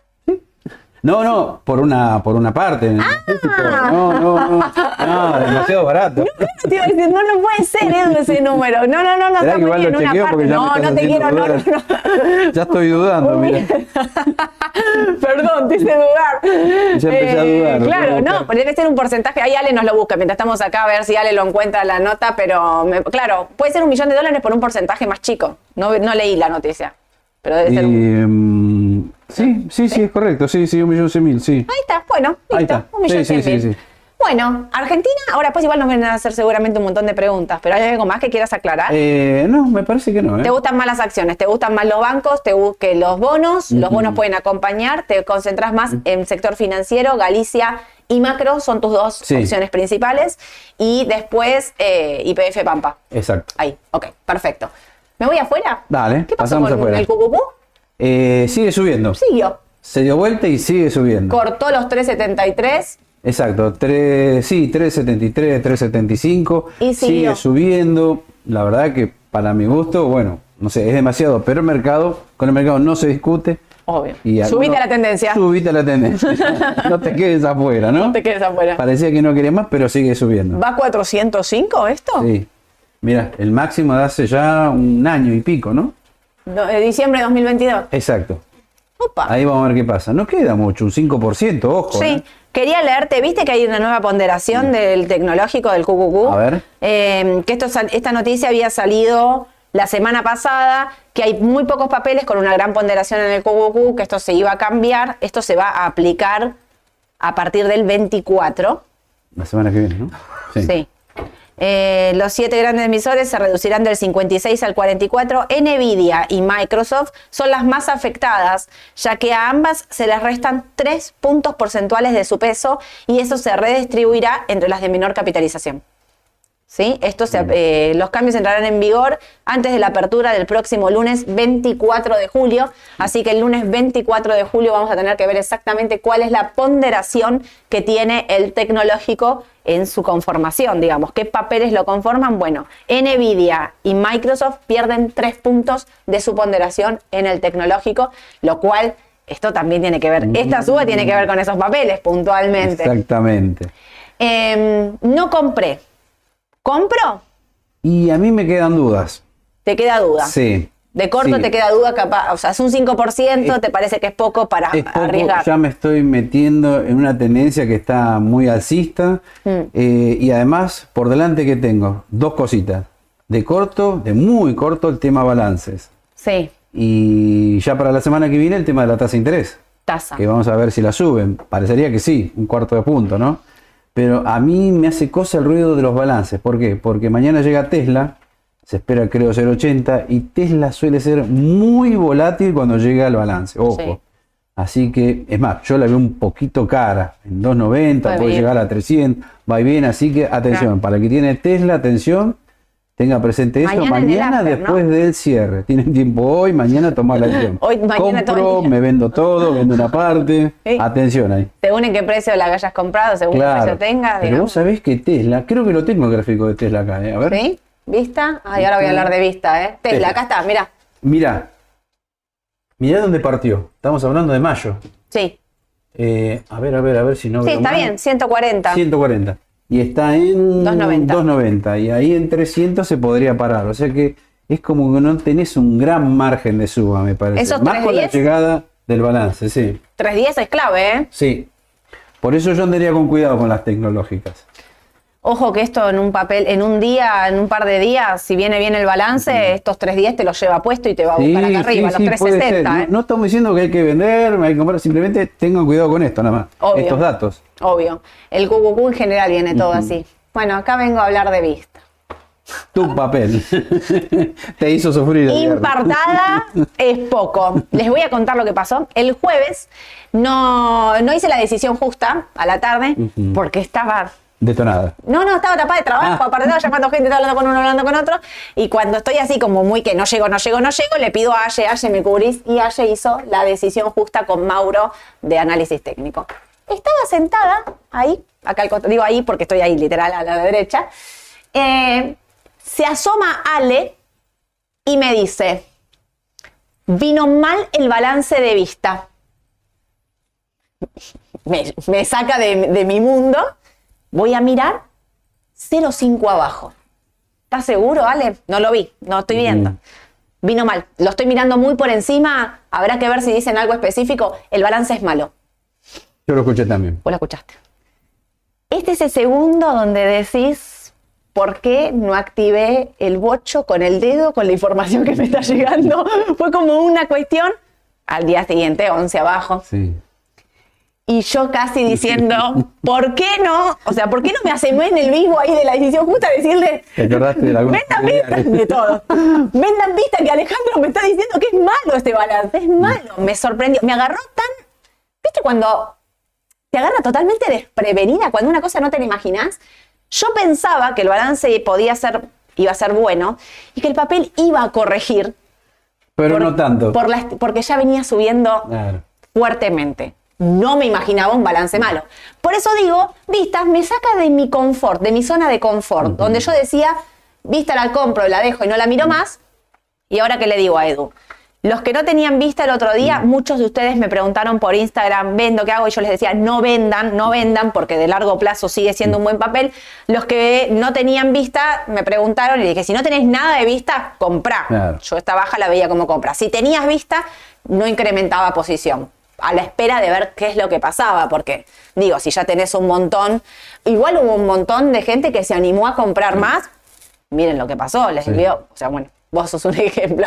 No, no, por una, por una parte. Ah. No, no, no, no, demasiado barato. Te iba a decir, no, no puede ser Edu, ese número. No, no, no, no. Está que muy igual bien, lo una chequeo parte. porque ya me No, no te quiero, no, no, Ya estoy dudando, mira. Perdón, te hice dudar. Eh, Ya empecé a dudar, lo Claro, no, pero debe ser un porcentaje. Ahí Ale nos lo busca mientras estamos acá a ver si Ale lo encuentra la nota, pero me- claro, puede ser un millón de dólares por un porcentaje más chico. No, no leí la noticia, pero debe ser un. mm, sí, sí, sí, es correcto. Sí, sí, un millón cien mil, sí. Ahí está, bueno, listo, Ahí está. un millón cien mil. Bueno, Argentina, ahora pues igual nos van a hacer seguramente un montón de preguntas, pero ¿hay algo más que quieras aclarar? Eh, no, me parece que no. ¿eh? ¿Te gustan más las acciones? ¿Te gustan más los bancos? ¿Te gu- que los bonos? Los bonos pueden acompañar. ¿Te concentras más en sector financiero? Galicia y macro son tus dos Sí. opciones principales. Y después eh, IPF Pampa. Exacto. Ahí, ok, perfecto. ¿Me voy afuera? Dale, ¿Qué pasó pasamos con afuera. el cucupú? Eh, sigue subiendo. Siguió. Se dio vuelta y sigue subiendo. Cortó los 373. Exacto, 3, sí, 373, 375. Y siguió. sigue subiendo. La verdad que para mi gusto, bueno, no sé, es demasiado, pero el mercado, con el mercado no se discute. Obvio. Y Subite a la tendencia. Subite a la tendencia. no te quedes afuera, ¿no? No te quedes afuera. Parecía que no quería más, pero sigue subiendo. ¿Va a 405 esto? Sí. Mira, el máximo de hace ya un año y pico, ¿no? No, de diciembre de 2022. Exacto. Opa. Ahí vamos a ver qué pasa. No queda mucho, un 5%, ojo. Sí, ¿eh? Quería leerte, viste que hay una nueva ponderación del tecnológico del QQQ. A ver. Eh, que esto, esta noticia había salido la semana pasada, que hay muy pocos papeles con una gran ponderación en el QQQ, que esto se iba a cambiar, esto se va a aplicar a partir del 24. La semana que viene, ¿no? Sí. Eh, los siete grandes emisores se reducirán del 56 al 44. Nvidia y Microsoft son las más afectadas, ya que a ambas se les restan tres puntos porcentuales de su peso y eso se redistribuirá entre las de menor capitalización. ¿Sí? Esto se- eh, los cambios entrarán en vigor antes de la apertura del próximo lunes 24 de julio. Así que el lunes 24 de julio vamos a tener que ver exactamente cuál es la ponderación que tiene el tecnológico en su conformación, digamos. ¿Qué papeles lo conforman? Bueno, Nvidia y Microsoft pierden tres puntos de su ponderación en el tecnológico, lo cual esto también tiene que ver, esta suba tiene que ver con esos papeles puntualmente. Exactamente. Em, no compré. ¿Compro? Y a mí me quedan dudas. Te queda duda. Sí. De corto Sí. te queda duda, capaz. O sea, es un 5%, Es- te parece que es poco para Es poco, arriesgar. ya me estoy metiendo en una tendencia que está muy alcista Mm. eh, y además por delante que tengo dos cositas. De corto, de muy corto, el tema balances. Sí, Y ya para la semana que viene el tema de la tasa de interés, tasa. que vamos a ver si la suben. Parecería que sí, un cuarto de punto, ¿no? Pero a mí me hace cosa el ruido de los balances. ¿Por qué? Porque mañana llega Tesla, se espera creo 0,80 y Tesla suele ser muy volátil cuando llega al balance. Ojo. Sí. Así que, es más, yo la veo un poquito cara, en 2.90, Va puede bien. llegar a 300, va y bien, así que atención, Claro. para el que tiene Tesla, atención, tenga presente eso, Mañana after, después ¿no? del cierre, tienen tiempo hoy, mañana tomar la acción. Hoy, mañana, Compro, me vendo todo, vendo una parte, Sí. atención ahí. Según en qué precio la hayas comprado, según qué precio tengas. pero digamos. vos sabés que Tesla, creo que lo tengo el gráfico de Tesla acá, ¿eh? a ver. ¿Sí? ¿Vista? Ay, ahora voy a hablar de vista, ¿eh? Tesla, Tesla. acá está, mira. Mirá, mirá dónde partió, estamos hablando de mayo. Sí, Eh, a ver, a ver, a ver si no sí, veo está mal. bien, 140. 140. Y está en 290. 290. Y ahí en 300 se podría parar. O sea que es como que no tenés un gran margen de suba, me parece. ¿Esos Más con la 310? llegada del balance, sí. 310 es clave, ¿eh? Sí. Por eso yo andaría con cuidado con las tecnológicas. Ojo que esto en un papel, en un día, en un par de días, si viene bien el balance, estos 310 te los lleva puesto y te va a buscar acá arriba, los puede ser. 360, No, ¿eh? no estamos diciendo que hay que vender, hay que comprar, simplemente tengan cuidado con esto, nada más. Obvio. Estos datos. Obvio. El QQQ en general viene todo así. Bueno, acá vengo a hablar de vista. Tu papel. Te hizo sufrir. Impartada es poco. Les voy a contar lo que pasó. El jueves no, no hice la decisión justa a la tarde porque estaba Detonada. No, no, estaba tapada de trabajo, Ah. aparte estaba llamando gente, estaba hablando con uno, hablando con otro. Y cuando estoy así como muy que no llego, no llego, no llego, le pido a Aye, Aye, me cubrís. Y Aye hizo la decisión justa con Mauro de análisis técnico. Estaba sentada ahí, acá al costado, digo ahí porque estoy ahí literal a la derecha. Eh, se asoma Ale y me dice, vino mal el balance de vista. Me, me saca de, de mi mundo. Voy a mirar 0,5 abajo. ¿Estás seguro, Ale? No lo vi, no estoy viendo. Vino mal. Lo estoy mirando muy por encima. Habrá que ver si dicen algo específico. El balance es malo. Yo lo escuché también. Vos lo escuchaste. Este es el segundo donde decís por qué no activé el bocho con el dedo con la información que me está llegando. Fue como una cuestión. Al día siguiente, 11 abajo. Sí. Y yo casi diciendo, ¿por qué no? O sea, ¿por qué no me asemé en el vivo ahí de la decisión justa a decirle, ¿Te acordaste de alguna vendan vista de todo? Vendan vista que Alejandro me está diciendo que es malo este balance, es malo. Me sorprendió, me agarró tan, ¿viste cuando te agarra totalmente desprevenida, cuando una cosa no te la imaginas? Yo pensaba que el balance podía ser, iba a ser bueno y que el papel iba a corregir. Pero por- no tanto. por la- porque ya venía subiendo Claro. fuertemente. No me imaginaba un balance malo. Por eso digo, Vistas me saca de mi confort, de mi zona de confort, donde yo decía, Vista la compro, la dejo y no la miro más. Y ahora que le digo a Edu, los que no tenían vista el otro día, muchos de ustedes me preguntaron por Instagram, vendo, ¿qué hago? Y yo les decía, no vendan, no vendan, porque de largo plazo sigue siendo un buen papel. Los que no tenían vista me preguntaron y dije, si no tenés nada de vista, comprá. Claro. Yo esta baja la veía como compra. Si tenías vista, no incrementaba posición. a la espera de ver qué es lo que pasaba, porque digo, si ya tenés un montón, igual hubo un montón de gente que se animó a comprar más, miren lo que pasó, les Sí. dio, o sea, bueno. Vos sos un ejemplo.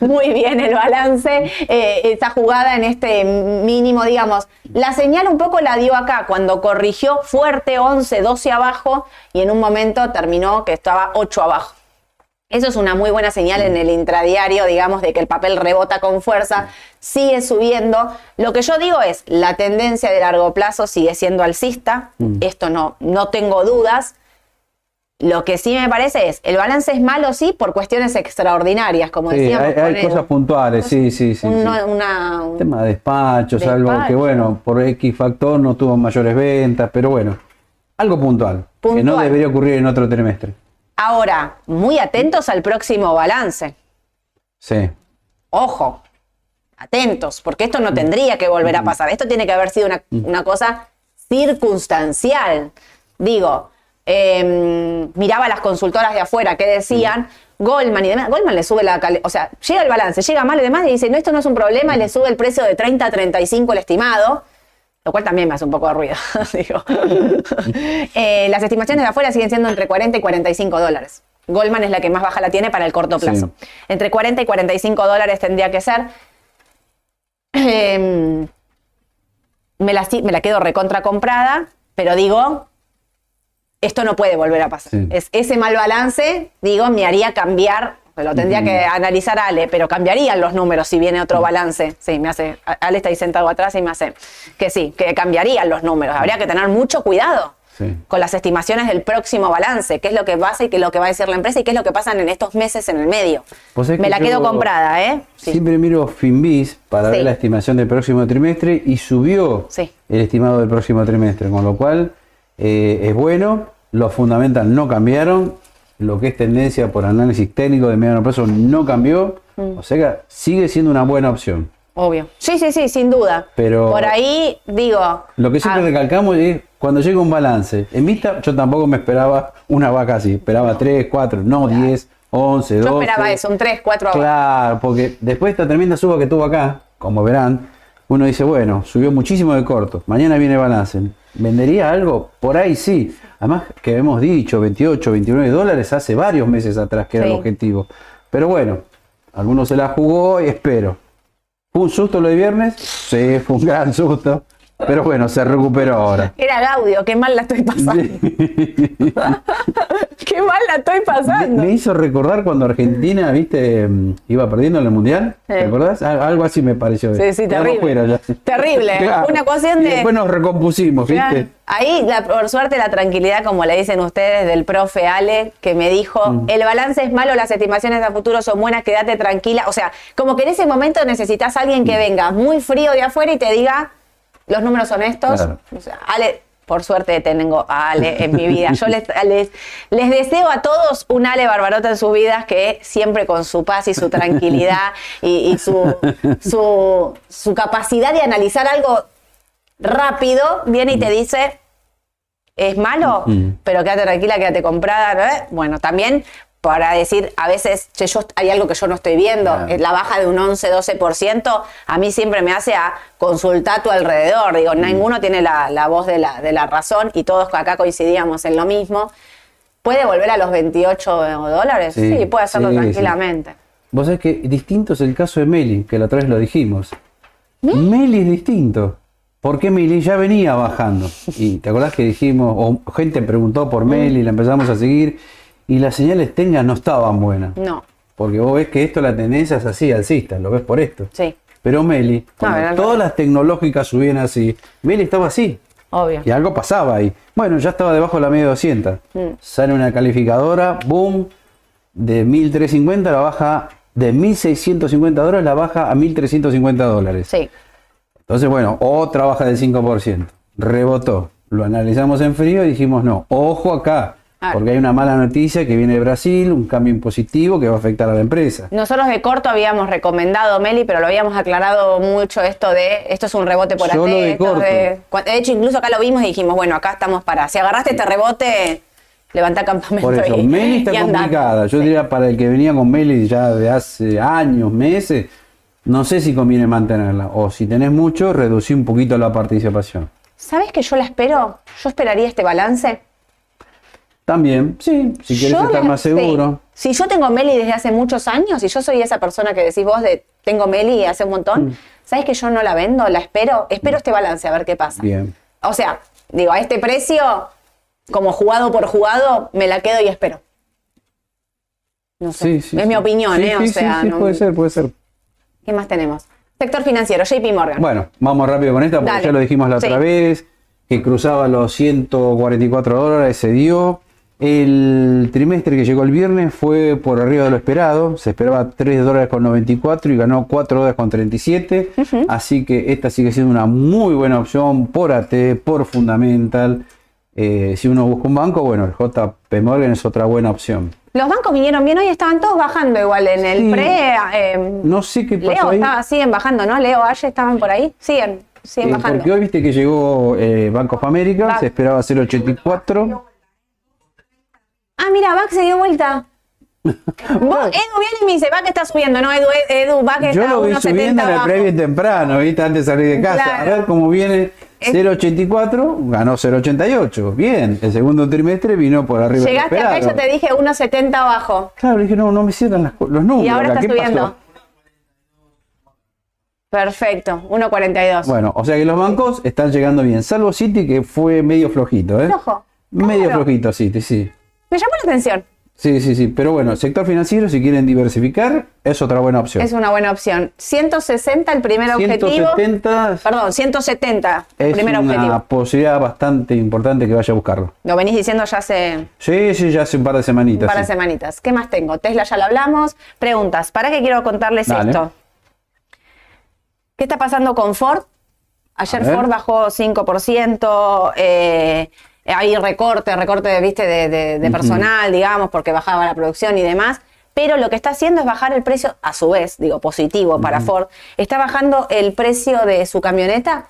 Muy bien el balance, eh, esa jugada en este mínimo, digamos. La señal un poco la dio acá, cuando corrigió fuerte 11, 12 abajo y en un momento terminó que estaba 8 abajo. Eso es una muy buena señal en el intradiario, digamos, de que el papel rebota con fuerza, sigue subiendo. Lo que yo digo es, la tendencia de largo plazo sigue siendo alcista, esto no, no tengo dudas. Lo que sí me parece es, el balance es malo, sí, por cuestiones extraordinarias, como Sí, decíamos. hay, hay el- cosas puntuales, sí, sí, sí. un- sí. una- un- Tema de despachos, Despacho. algo que bueno, por X factor no tuvo mayores ventas, pero bueno, algo puntual, que no Puntual. debería ocurrir en otro trimestre. Ahora, muy atentos al próximo balance. Sí. Ojo, atentos, porque esto no tendría que volver a pasar. Esto tiene que haber sido una, una cosa circunstancial. Digo, eh, miraba a las consultoras de afuera que decían, Goldman y demás, Goldman le sube la o sea, llega el balance, llega mal y demás, y dice, no, esto no es un problema, y le sube el precio de 30 a 35 el estimado, lo cual también me hace un poco de ruido. digo. Eh, las estimaciones de afuera siguen siendo entre 40 y 45 dólares. Goldman es la que más baja la tiene para el corto plazo. Sí. Entre 40 y 45 dólares tendría que ser. Em, me, la, me la quedo recontra comprada, pero digo, esto no puede volver a pasar. Sí. Es, ese mal balance, digo, me haría cambiar, lo tendría que analizar Ale, pero cambiarían los números si viene otro balance. Sí, me hace, Ale está ahí sentado atrás y me hace que sí, que cambiarían los números. Habría que tener mucho cuidado Sí. con las estimaciones del próximo balance, qué es lo que pasa y qué es lo que va a decir la empresa y qué es lo que pasa en estos meses en el medio. Sabés Me la quedo comprada, ¿eh? Sí. Siempre miro Finbis para Sí. ver la estimación del próximo trimestre y subió el estimado del próximo trimestre, con lo cual eh, es bueno, los fundamentals no cambiaron, lo que es tendencia por análisis técnico de mediano plazo no cambió, Mm. o sea que sigue siendo una buena opción. Obvio. Sí, sí, sí, sin duda. Pero- Por ahí, digo. Lo que siempre ah, recalcamos es cuando llega un balance. En vista, yo tampoco me esperaba una vaca así, esperaba 3, 4, no 10, 11, 12. Yo esperaba eso, un 3, 4 abajo. Claro, porque después de esta tremenda suba que tuvo acá, como verán, uno dice, bueno, subió muchísimo de corto, mañana viene balance. ¿Vendería algo? Por ahí sí. Además que hemos dicho 28, 29 dólares hace varios meses atrás que era Sí. el objetivo. Pero bueno, algunos se la jugó y espero. ¿Fue un susto lo de viernes? Sí, fue un gran susto. Pero bueno, se recuperó ahora. Era Gaudio, qué mal la estoy pasando. qué mal la estoy pasando. me hizo recordar cuando Argentina, viste, mm, iba perdiendo en el mundial. ¿Te Sí. acordás? Al- Algo así me pareció. Sí, sí, terrible. fuera. Terrible. Una cuestión Y de- después nos recompusimos, ¿viste? Claro. Ahí, la- por suerte, la tranquilidad, como le dicen ustedes, del profe Ale, que me dijo, Mm. el balance es malo, las estimaciones de futuro son buenas, quédate tranquila. O sea, como que en ese momento necesitas a alguien Mm. que venga muy frío de afuera y te diga, los números son estos. Claro. Ale, por suerte tengo a Ale en mi vida. Yo les, les, les deseo a todos un Ale Barbarota en sus vidas que siempre con su paz y su tranquilidad y, y su, su, su capacidad de analizar algo rápido, viene y te dice, es malo, Mm. pero quédate tranquila, quédate comprada. ¿no? Bueno, también para decir, a veces, che, yo, hay algo que yo no estoy viendo, Claro. eh, la baja de un 11-12%, a mí siempre me hace a consultar a tu alrededor. Digo, ninguno tiene la, la voz de la, de la razón y todos acá coincidíamos en lo mismo. ¿Puede volver a los 28 dólares? Sí, Sí, puede hacerlo sí, sí. tranquilamente. Vos sabés que distinto es el caso de Meli, que la otra vez lo dijimos. Meli es distinto. Porque Meli ya venía bajando. Y te acordás que dijimos, o gente preguntó por Meli, la empezamos a seguir, y las señales técnicas no estaban buenas. No, Porque vos ves que esto la tendencia es así, alcista, lo ves por esto. sí, Pero Meli, cuando todas las tecnológicas subían así, Meli estaba así. obvio. Y algo pasaba ahí. Bueno, ya estaba debajo de la media 200. Mm. Sale una calificadora, boom, de 1350 la baja, de 1650 dólares la baja a 1350 dólares. Sí, Entonces, bueno, otra baja del 5%. Rebotó. Lo analizamos en frío y dijimos, no, ojo acá. Ah. Porque hay una mala noticia que viene de Brasil, un cambio impositivo que va a afectar a la empresa. Nosotros de corto habíamos recomendado, Meli, pero lo habíamos aclarado mucho esto de, esto es un rebote por Solo AT, de esto corto. de- cua- de hecho, incluso acá lo vimos y dijimos, bueno, acá estamos para, si agarraste este rebote, levanta campamento Por eso, y, Meli está complicada. Yo diría para el que venía con Meli ya de hace años, meses, no sé si conviene mantenerla. O si tenés mucho, reducir un poquito la participación. ¿Sabes que yo la espero? Yo esperaría este balance. También, sí, si quieres Yo estar más sí. seguro. Si yo tengo Meli desde hace muchos años y yo soy esa persona que decís vos de tengo Meli hace un montón, Mm. ¿sabes que yo no la vendo? La espero, espero este balance a ver qué pasa. Bien. O sea, digo, a este precio, como jugado por jugado, me la quedo y espero. No sé. Sí, sí. es mi opinión, ¿eh? o sea, sí, no- puede ser, puede ser. ¿qué más tenemos? Sector financiero, JP Morgan. Bueno, vamos rápido con esta porque Dale. ya lo dijimos la otra vez, que cruzaba los 144 dólares, se dio. El trimestre que llegó el viernes fue por arriba de lo esperado, se esperaba 3 dólares con 94 y ganó 4 dólares con 37, así que esta sigue siendo una muy buena opción por AT, por Fundamental. Eh, si uno busca un banco, bueno, el JP Morgan es otra buena opción. Los bancos vinieron bien hoy, estaban todos bajando igual en el Sí. pre. eh, No sé qué pasó Leo ahí. estaba, siguen bajando, ¿no? Leo, Aye estaban por ahí. Siguen, siguen Eh, bajando. porque hoy viste que llegó eh, Bank of America, Bac. se esperaba 0.84. Ah, mira, Bac se dio vuelta. Vos, Edu viene y me dice, Bac está subiendo, no, Edu, Edu, Bac está Yo lo vi 1.70 subiendo en el previo temprano, ¿viste? Antes de salir de casa. Claro. A ver cómo viene Es- 0.84, ganó 0.88. Bien, el segundo trimestre vino por arriba Llegaste acá y yo te dije 1.70 abajo. Claro, dije, no, no me cierran las los números. Y ahora está ¿qué subiendo. pasó? Perfecto, 1.42. Bueno, o sea que los bancos están llegando bien, salvo City que fue medio flojito, ¿eh? Flojo. Medio Claro. flojito City, sí. Me llamó la atención. Sí, sí, sí. Pero bueno, sector financiero, si quieren diversificar, es otra buena opción. Es una buena opción. 160 el primer objetivo. 170 Perdón, 170 es primer una objetivo. posibilidad bastante importante que vaya a buscarlo. Lo venís diciendo ya hace Sí, sí, ya hace un par de un semanitas. par de sí. semanitas. ¿Qué más tengo? Tesla ya lo hablamos. Preguntas. ¿Para qué quiero contarles Dale. esto? ¿Qué está pasando con Ford? Ayer. Ford bajó 5%. eh, hay recorte, recorte ¿viste? de, de- de personal, digamos, porque bajaba la producción y demás. Pero lo que está haciendo es bajar el precio, a su vez, digo, positivo para Ford. Está bajando el precio de su camioneta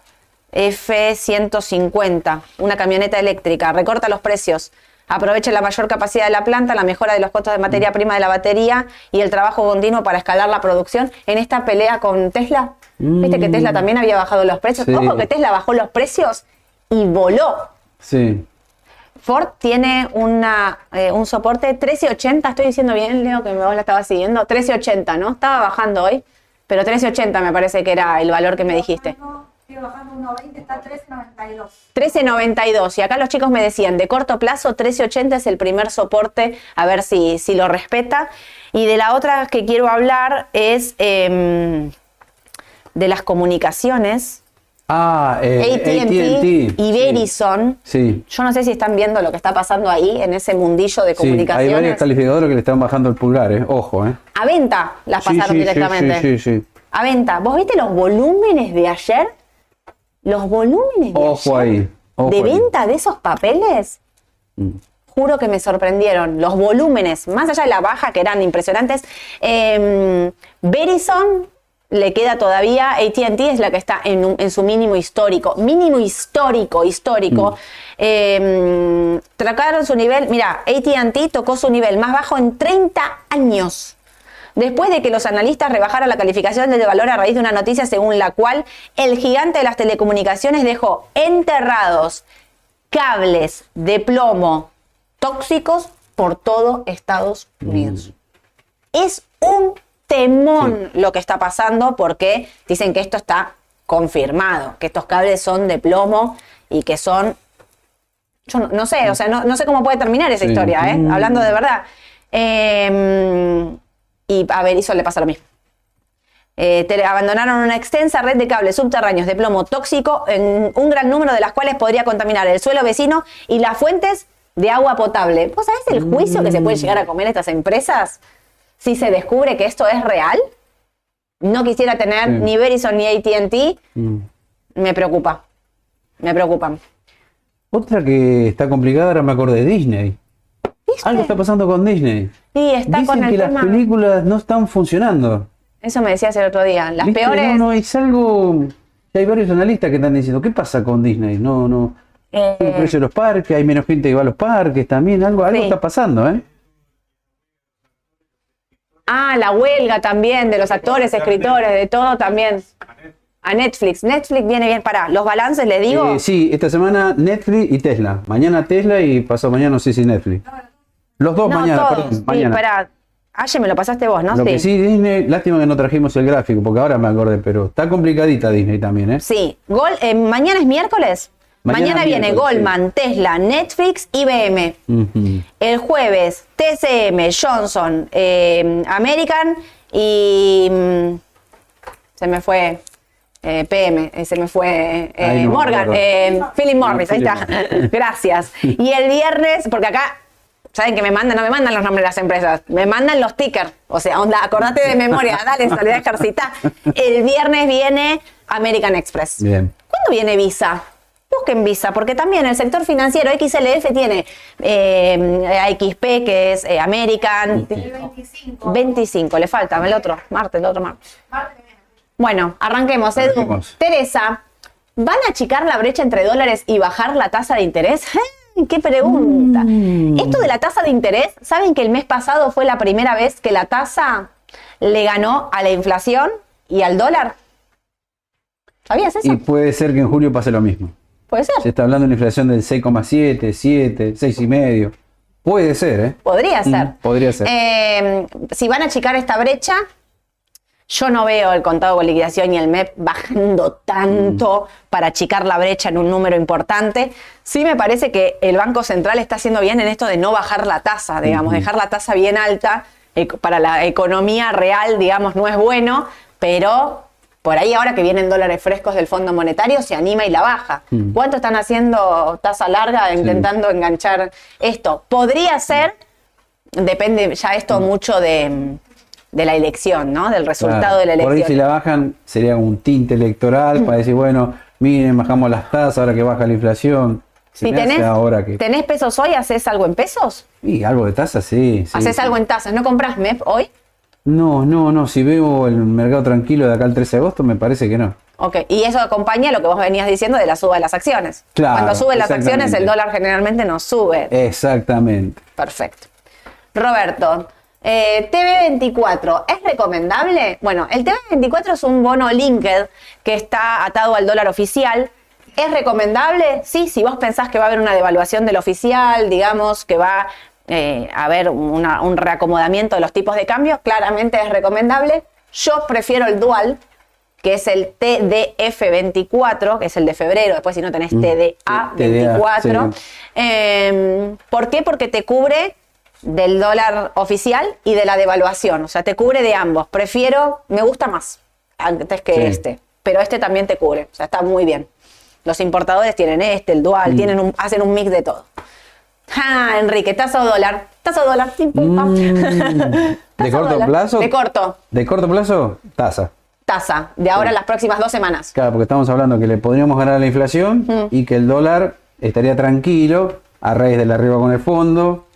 F-150, una camioneta eléctrica. Recorta los precios. Aprovecha la mayor capacidad de la planta, la mejora de los costos de materia prima de la batería y el trabajo continuo para escalar la producción en esta pelea con Tesla. Viste que Tesla también había bajado los precios. Sí. Ojo que Tesla bajó los precios y voló. Sí. Ford tiene una, eh, un soporte 1380, estoy diciendo bien, Leo, que vos la estaba siguiendo, 1380, ¿no? Estaba bajando hoy, pero 1380 me parece que era el valor que me dijiste. Bajando 1.20, está 3.92. 1392, y acá los chicos me decían, de corto plazo, 1380 es el primer soporte, a ver si, si lo respeta. Y de la otra que quiero hablar es em, de las comunicaciones, Ah, eh, AT&T y Verizon. Sí. Yo no sé si están viendo lo que está pasando ahí en ese mundillo de Sí, hay comunicaciones. varios calificadores que le están bajando el pulgar, ¿eh? Ojo, ¿eh? A venta las Sí, pasaron sí, directamente. Sí, sí, sí. A venta. ¿Vos viste los volúmenes de ayer? Los volúmenes de Ojo ayer ahí, ojo de ahí. venta de esos papeles. Mm. Juro que me sorprendieron. Los volúmenes, más allá de la baja, que eran impresionantes. Eh, Verizon le queda todavía, ATT es la que está en, un- en su mínimo histórico. Mínimo histórico, histórico. Mm. Eh, tracaron su nivel, mira, ATT tocó su nivel más bajo en 30 años. Después de que los analistas rebajaron la calificación del valor a raíz de una noticia según la cual el gigante de las telecomunicaciones dejó enterrados cables de plomo tóxicos por todo Estados Unidos. Es un temón lo que está pasando porque dicen que esto está confirmado, que estos cables son de plomo y que son... Yo no, no sé, o sea, no, no sé cómo puede terminar esa Sí. historia, ¿eh? Mm. hablando de verdad. Eh, y a Verizon le pasa lo mismo. Eh, abandonaron una extensa red de cables subterráneos de plomo tóxico, en un gran número de las cuales podría contaminar el suelo vecino y las fuentes de agua potable. ¿Vos sabés el juicio que se puede llegar a comer estas empresas si se descubre que esto es real? No quisiera tener Sí. ni Verizon ni ATT, Mm. me preocupa. Me preocupan. Otra que está complicada, ahora me acordé de Disney. ¿Viste? Algo está pasando con Disney. Sí, está Dicen con el que tema. las películas no están funcionando. Eso me decías el otro día. Las ¿Viste? peores. No, no, es algo... Hay varios analistas que están diciendo, ¿qué pasa con Disney? No, no... eh, El precio de los parques, hay menos gente que va a los parques también, algo, algo Sí. está pasando, ¿eh? Ah, la huelga también de los actores, escritores, de todo también. A Netflix. Netflix viene bien para los balances, le digo. Eh, sí, esta semana Netflix y Tesla. Mañana Tesla y pasado mañana no sé si Netflix. Los dos no, mañana, todos. perdón, Sí, mañana. pará. Ayer me lo pasaste vos, ¿no? Lo que sí, Disney, lástima que no trajimos el gráfico, porque ahora me acordé, pero está complicadita Disney también, ¿eh? Sí, Gol, eh, mañana es miércoles. Mañana Mañana, viene Goldman, Tesla, Netflix, IBM. Ujú. El jueves, TCM, Johnson, eh, American y. mm, se me fue. eh, PM, eh, se me fue eh, Ay, no me Morgan, eh, Philip Morris, ahí está. Gracias. Y el viernes, porque acá, ¿saben que me mandan? No me mandan los nombres de las empresas, me mandan los tickers. O sea, onda, acordate de memoria, dale, salí a ejercitar. El viernes viene American Express. Bien. ¿Cuándo viene Visa? Busquen Visa, porque también el sector financiero XLF tiene eh, AXP, que es eh, American. El 25. 25, le falta el otro, martes, el otro viene. Bueno, arranquemos, Edu. Arranquemos. Teresa, ¿van a achicar la brecha entre dólares y bajar la tasa de interés? ¡Qué pregunta! Esto de la tasa de interés, ¿saben que el mes pasado fue la primera vez que la tasa le ganó a la inflación y al dólar? ¿Sabías eso? Y puede ser que en julio pase lo mismo. Puede ser. Se está hablando de una inflación del 6,7, 7, 6,5. Puede ser, ¿eh? Podría ser. Mm, podría ser. Eh, si van a achicar esta brecha, yo no veo el contado con liquidación y el MEP bajando tanto para achicar la brecha en un número importante. Sí me parece que el Banco Central está haciendo bien en esto de no bajar la tasa, digamos, dejar la tasa bien alta. Eh, Para la economía real, digamos, no es bueno, pero por ahí ahora que vienen dólares frescos del Fondo Monetario, se anima y la baja. ¿Cuánto están haciendo tasa larga intentando enganchar esto? Podría ser depende ya esto mucho de, de la elección, ¿no? Del resultado Claro. de la Por ahí elección. si la bajan sería un tinte electoral para decir, bueno, miren, bajamos las tasas ahora que baja la inflación. Si tenés, ahora que... ¿Tenés pesos hoy? ¿Haces algo en pesos? Y algo de tasa, sí. sí, ¿Haces sí. algo en tasas? ¿No compras MEP hoy? No, no, no. Si veo el mercado tranquilo de acá al 13 de agosto, me parece que no. Ok, y eso acompaña lo que vos venías diciendo de la suba de las acciones. Claro, Cuando suben las acciones, el dólar generalmente no sube. Exactamente. Perfecto. Roberto, eh, TV24, ¿es recomendable? Bueno, el TV24 es un bono linked que está atado al dólar oficial. ¿Es recomendable? Sí, si vos pensás que va a haber una devaluación del oficial, digamos, que va eh, a haber una- un reacomodamiento de los tipos de cambio, claramente es recomendable. Yo prefiero el dual, que es el TDF24, que es el de febrero, después si no tenés TDA24. sí. Eh, ¿Por qué? Porque te cubre del dólar oficial y de la devaluación, o sea, te cubre de ambos. Prefiero, me gusta más antes que Sí. este, pero este también te cubre, o sea, está muy bien. Los importadores tienen este, el dual, Mm. tienen un- hacen un mix de todo. Ah, Enrique, tasa o dólar, tasa o dólar, pim, pum, pam. Mm. ¿De corto dólar. plazo? De corto, ¿De corto plazo? Tasa. tasa, de ahora las próximas dos semanas. Claro, porque estamos hablando que le podríamos ganar a la inflación Mm. y que el dólar estaría tranquilo a raíz del arriba con el fondo.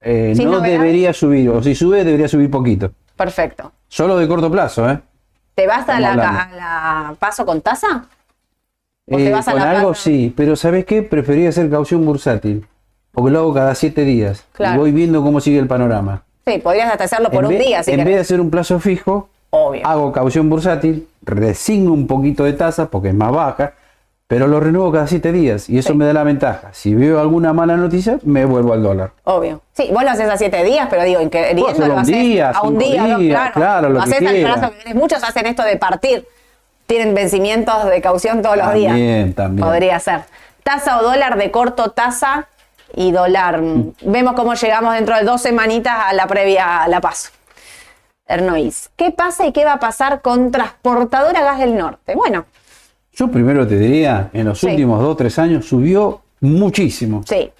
Eh, no debería subir, o si sube, debería subir poquito. Perfecto. Solo de corto plazo, ¿eh? ¿Te vas a la, a la paso con tasa? ¿O te Eh, vas a con la algo sí, pero ¿sabes qué? Prefería hacer caución bursátil. Porque lo hago cada siete días. Claro. Y voy viendo cómo sigue el panorama. Sí, podrías hasta hacerlo por en un vez, día, si en vez querés. de hacer un plazo fijo, Obvio. hago caución bursátil, resigno un poquito de tasa porque es más baja, pero lo renuevo cada siete días y eso Sí. me da la ventaja. Si veo alguna mala noticia, me vuelvo al dólar. Obvio. Sí, vos lo haces a siete días, pero digo, hacerlo lo un haces día, a un día, días, claro. claro, lo que haces al plazo que querés. Muchos hacen esto de partir. Tienen vencimientos de caución todos los días. También, también. Podría ser. Tasa o dólar de corto, tasa y dólar. Mm. Vemos cómo llegamos dentro de dos semanitas a la previa a la paso. Ernois, ¿qué pasa y qué va a pasar con Transportadora Gas del Norte? Bueno, Yo primero te diría, en los Sí. últimos dos o tres años subió muchísimo. sí.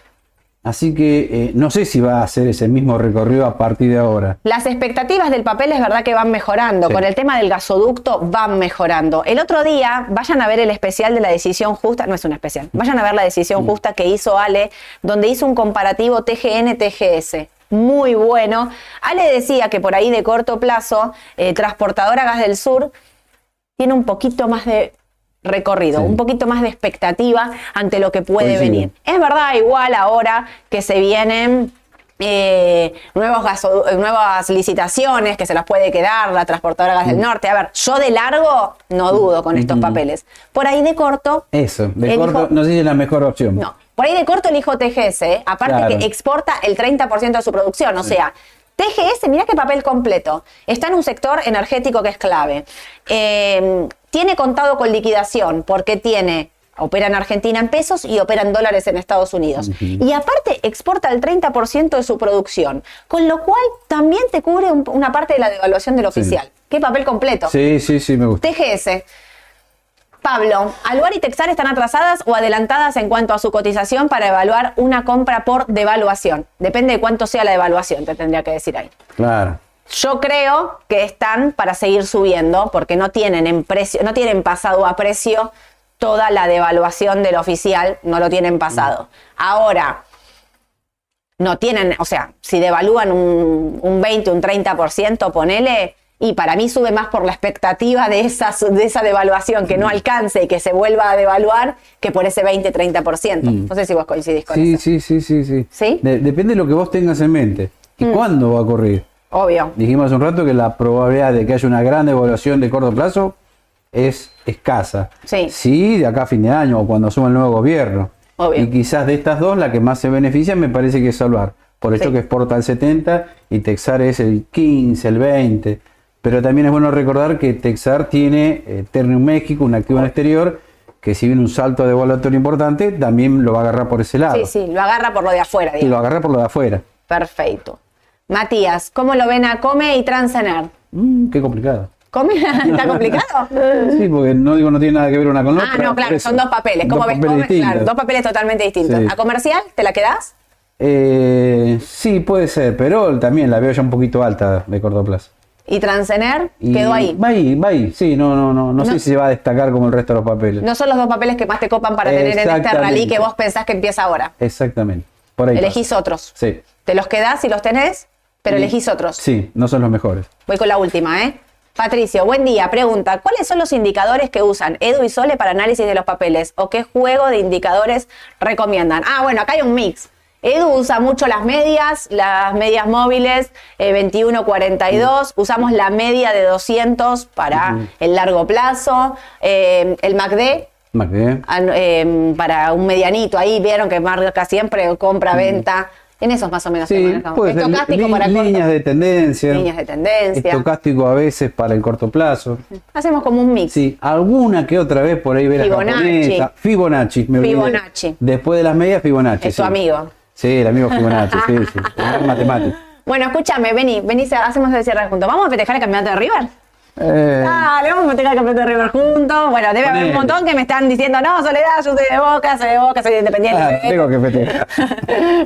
Así que eh, no sé si va a hacer ese mismo recorrido a partir de ahora. Las expectativas del papel es verdad que van mejorando. Sí. Con el tema del gasoducto van mejorando. El otro día, vayan a ver el especial de la decisión justa, no es un especial, vayan a ver la decisión Mm. justa que hizo Ale, donde hizo un comparativo TGN-TGS. Muy bueno. Ale decía que por ahí de corto plazo, eh, Transportadora Gas del Sur tiene un poquito más de recorrido, Sí. un poquito más de expectativa ante lo que puede venir. Es verdad, igual ahora que se vienen eh, nuevos gaso- nuevas licitaciones que se las puede quedar la transportadora Gas del Norte. A ver, yo de largo no dudo con estos papeles. Por ahí de corto, Eso, de corto, no sé si es la mejor opción. no. Por ahí de corto elijo TGS, ¿eh? aparte Claro. que exporta el 30% de su producción. O sea, TGS, mirá qué papel completo. Está en un sector energético que es clave. Eh, tiene contado con liquidación porque tiene, opera en Argentina en pesos y opera en dólares en Estados Unidos. Y aparte exporta el 30% de su producción, con lo cual también te cubre un- una parte de la devaluación del oficial. Qué papel completo. Sí, sí, sí, me gusta. TGS. Pablo, ¿Aluar y Texar están atrasadas o adelantadas en cuanto a su cotización para evaluar una compra por devaluación? Depende de cuánto sea la devaluación, te tendría que decir ahí. Claro. Yo creo que están para seguir subiendo porque no tienen en precio, no tienen pasado a precio toda la devaluación del oficial, no lo tienen pasado. Ahora, no tienen, o sea, si devalúan un, un 20, un 30%, ponele, y para mí sube más por la expectativa de esa, de esa devaluación que no alcance y que se vuelva a devaluar que por ese 20, 30%. No sé si vos coincidís con Sí, eso. sí, sí, sí, sí. ¿Sí? De- depende de lo que vos tengas en mente. ¿Y cuándo va a ocurrir? Obvio. Dijimos hace un rato que la probabilidad de que haya una gran devaluación de corto plazo es escasa. Sí. Sí, de acá a fin de año o cuando asuma el nuevo gobierno. Obvio. Y quizás de estas dos, la que más se beneficia me parece que es Salvar. Por eso Sí. que exporta el 70 y Texar es el 15, el 20. Pero también es bueno recordar que Texar tiene eh, Ternium México, un activo en el exterior, que si viene un salto de devaluatorio importante, también lo va a agarrar por ese lado. Sí, sí, lo agarra por lo de afuera, Y lo agarra por lo de afuera. Perfecto. Matías, ¿cómo lo ven a Come y Transener? Mm, qué complicado. ¿Come? ¿Está complicado? Sí, porque no digo no tiene nada que ver una con la Ah, otra. no, por claro, son dos papeles. Dos ¿Cómo ves? papeles Come? Claro, dos papeles totalmente distintos. Sí. ¿A comercial te la quedás? Eh, sí, puede ser, pero también la veo ya un poquito alta de corto plazo. ¿Y Transener quedó ahí? Va ahí, va ahí. Sí, no, no, no, no, No. sé si se va a destacar como el resto de los papeles. No son los dos papeles que más te copan para tener en este rally que vos pensás que empieza ahora. Exactamente. Por ahí. Elegís pasa. otros. Sí. Te los quedás y los tenés, pero elegís otros. Sí, no son los mejores. Voy con la última, ¿eh? Patricio, buen día. Pregunta, ¿cuáles son los indicadores que usan Edu y Sole para análisis de los papeles? ¿O qué juego de indicadores recomiendan? Ah, bueno, acá hay un mix. Edu usa mucho las medias, las medias móviles eh, 21-42. Usamos la media de 200 para el largo plazo. Eh, el MACD que an- eh, para un medianito. Ahí vieron que marca siempre compra-venta. En esos más o menos Sí, puede ser Estocástico para corto. líneas de tendencia. Líneas de tendencia. Estocástico a veces para el corto plazo. Hacemos como un mix. Sí, alguna que otra vez por ahí ver la Fibonacci. japonesa. Fibonacci. me olvidé. Fibonacci. Después de las medias, Fibonacci. Es tu sí. amigo. Sí, el amigo Fibonacci, sí, sí. Matemático. Bueno, escúchame, vení, vení, hacemos el cierre juntos. ¿Vamos a festejar el campeonato de River? Eh, Dale, vamos a festejar el campeonato de River juntos. Bueno, debe haber un montón que me están diciendo, no, Soledad, yo soy de Boca, soy de Boca, soy de Independiente. ah, tengo que festejar.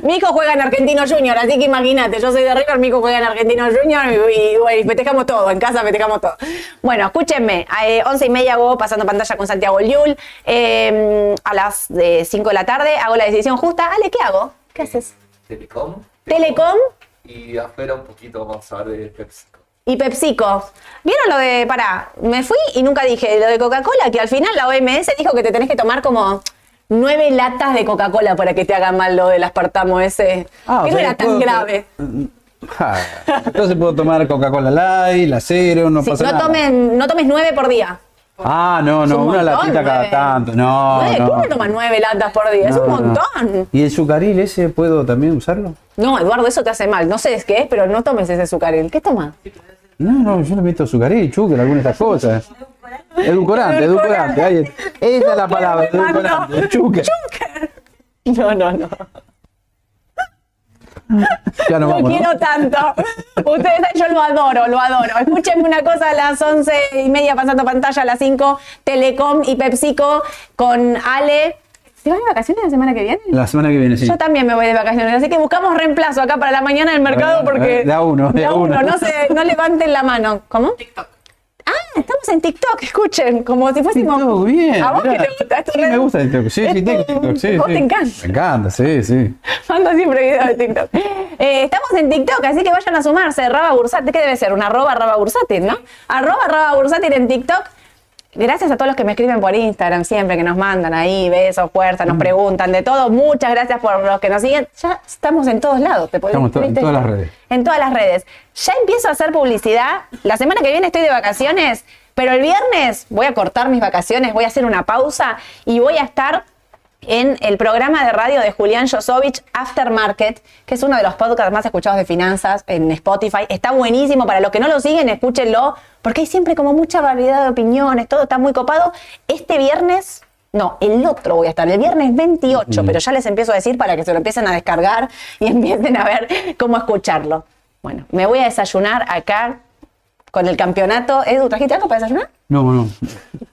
Mi hijo juega en Argentino Junior, así que imagínate, yo soy de River, mi hijo juega en Argentino Junior y, y, bueno, y festejamos todo, en casa festejamos todo. Bueno, escúchenme, a eh, 11 y media hago pasando pantalla con Santiago Liul, eh, a las 5 de la tarde hago la decisión justa. Ale, ¿qué hago? ¿Qué haces? Telecom. Telecom Y afuera un poquito vamos a ver de PepsiCo. Y PepsiCo. ¿Vieron lo de, pará, me fui y nunca dije, lo de Coca-Cola, que al final la OMS dijo que te tenés que tomar como nueve latas de Coca-Cola para que te haga mal lo del aspartamo ese. Ah, que no era tan grave. Ah, Entonces puedo tomar Coca-Cola Light, la cero, no Sí, pasa no, nada. tomen, no tomes nueve por día. Ah, no, no, un una latita cada tanto. No, Nueve, no. ¿Cómo toman nueve latas por día? es No, un no. montón. ¿Y el sucaril ese puedo también usarlo? No, Eduardo, eso te hace mal. No sé qué es, pero no tomes ese azucaril. ¿Qué tomas? No, no, yo le meto sucaril, chúcar, alguna de estas cosas. Edulcorante, edulcorante. ahí es. Esa es la palabra, edulcorante. Chúcar. No, no, no. Ya No vamos. ¿no? quiero tanto. Ustedes, yo lo adoro, lo adoro. Escúchenme una cosa a las once y media pasando pantalla, a las 5, Telecom y PepsiCo con Ale. ¿Se van de vacaciones la semana que viene? La semana que viene, sí. Yo también me voy de vacaciones, así que buscamos reemplazo acá para la mañana en el mercado Bueno, porque. de a uno, de a uno. No, se, no levanten la mano. ¿Cómo? TikTok. Ah, estamos en TikTok, escuchen, como si fuésemos. TikTok, bien. ¿A vos mirá. qué te gusta? ¿Es tu Sí, me gusta TikTok. Sí, sí, tu- TikTok. Sí, vos sí. te encanta. Me encanta, sí, sí. Mando siempre videos de TikTok. Eh, estamos en TikTok, así que vayan a sumarse. Raba Bursátil, ¿qué debe ser? Una arroba Raba Bursátil, ¿no? Arroba Raba Bursátil en TikTok. Gracias a todos los que me escriben por Instagram siempre, que nos mandan ahí besos, fuerza, nos preguntan de todo. Muchas gracias por los que nos siguen. Ya estamos en todos lados. ¿te Estamos en todas las redes. En todas las redes. Ya empiezo a hacer publicidad. La semana que viene estoy de vacaciones, pero el viernes voy a cortar mis vacaciones, voy a hacer una pausa y voy a estar en el programa de radio de Julián Josovich, Aftermarket, que es uno de los podcasts más escuchados de finanzas en Spotify. Está buenísimo. Para los que no lo siguen, escúchenlo, porque hay siempre como mucha variedad de opiniones, todo está muy copado. Este viernes. No, el otro voy a estar, el viernes 28, pero ya les empiezo a decir para que se lo empiecen a descargar y empiecen a ver cómo escucharlo. Bueno, me voy a desayunar acá con el campeonato. Edu, ¿trajiste algo para desayunar? No, no.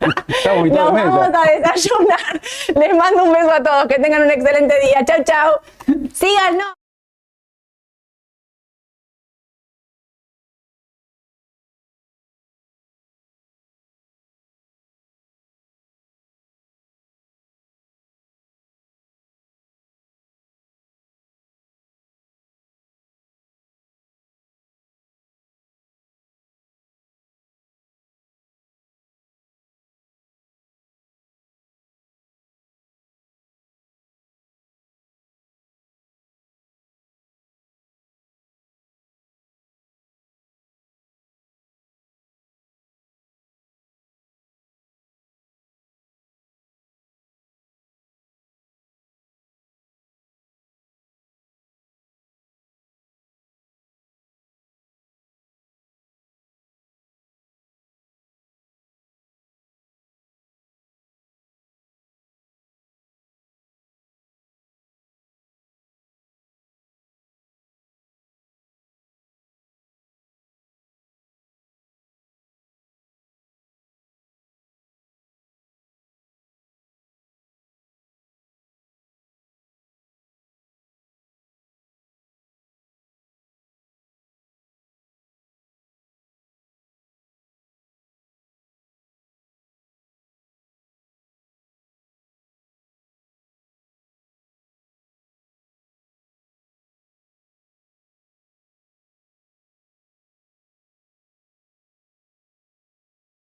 Estamos Nos vamos a desayunar. Les mando un beso a todos. Que tengan un excelente día. Chau, chau. Síganos.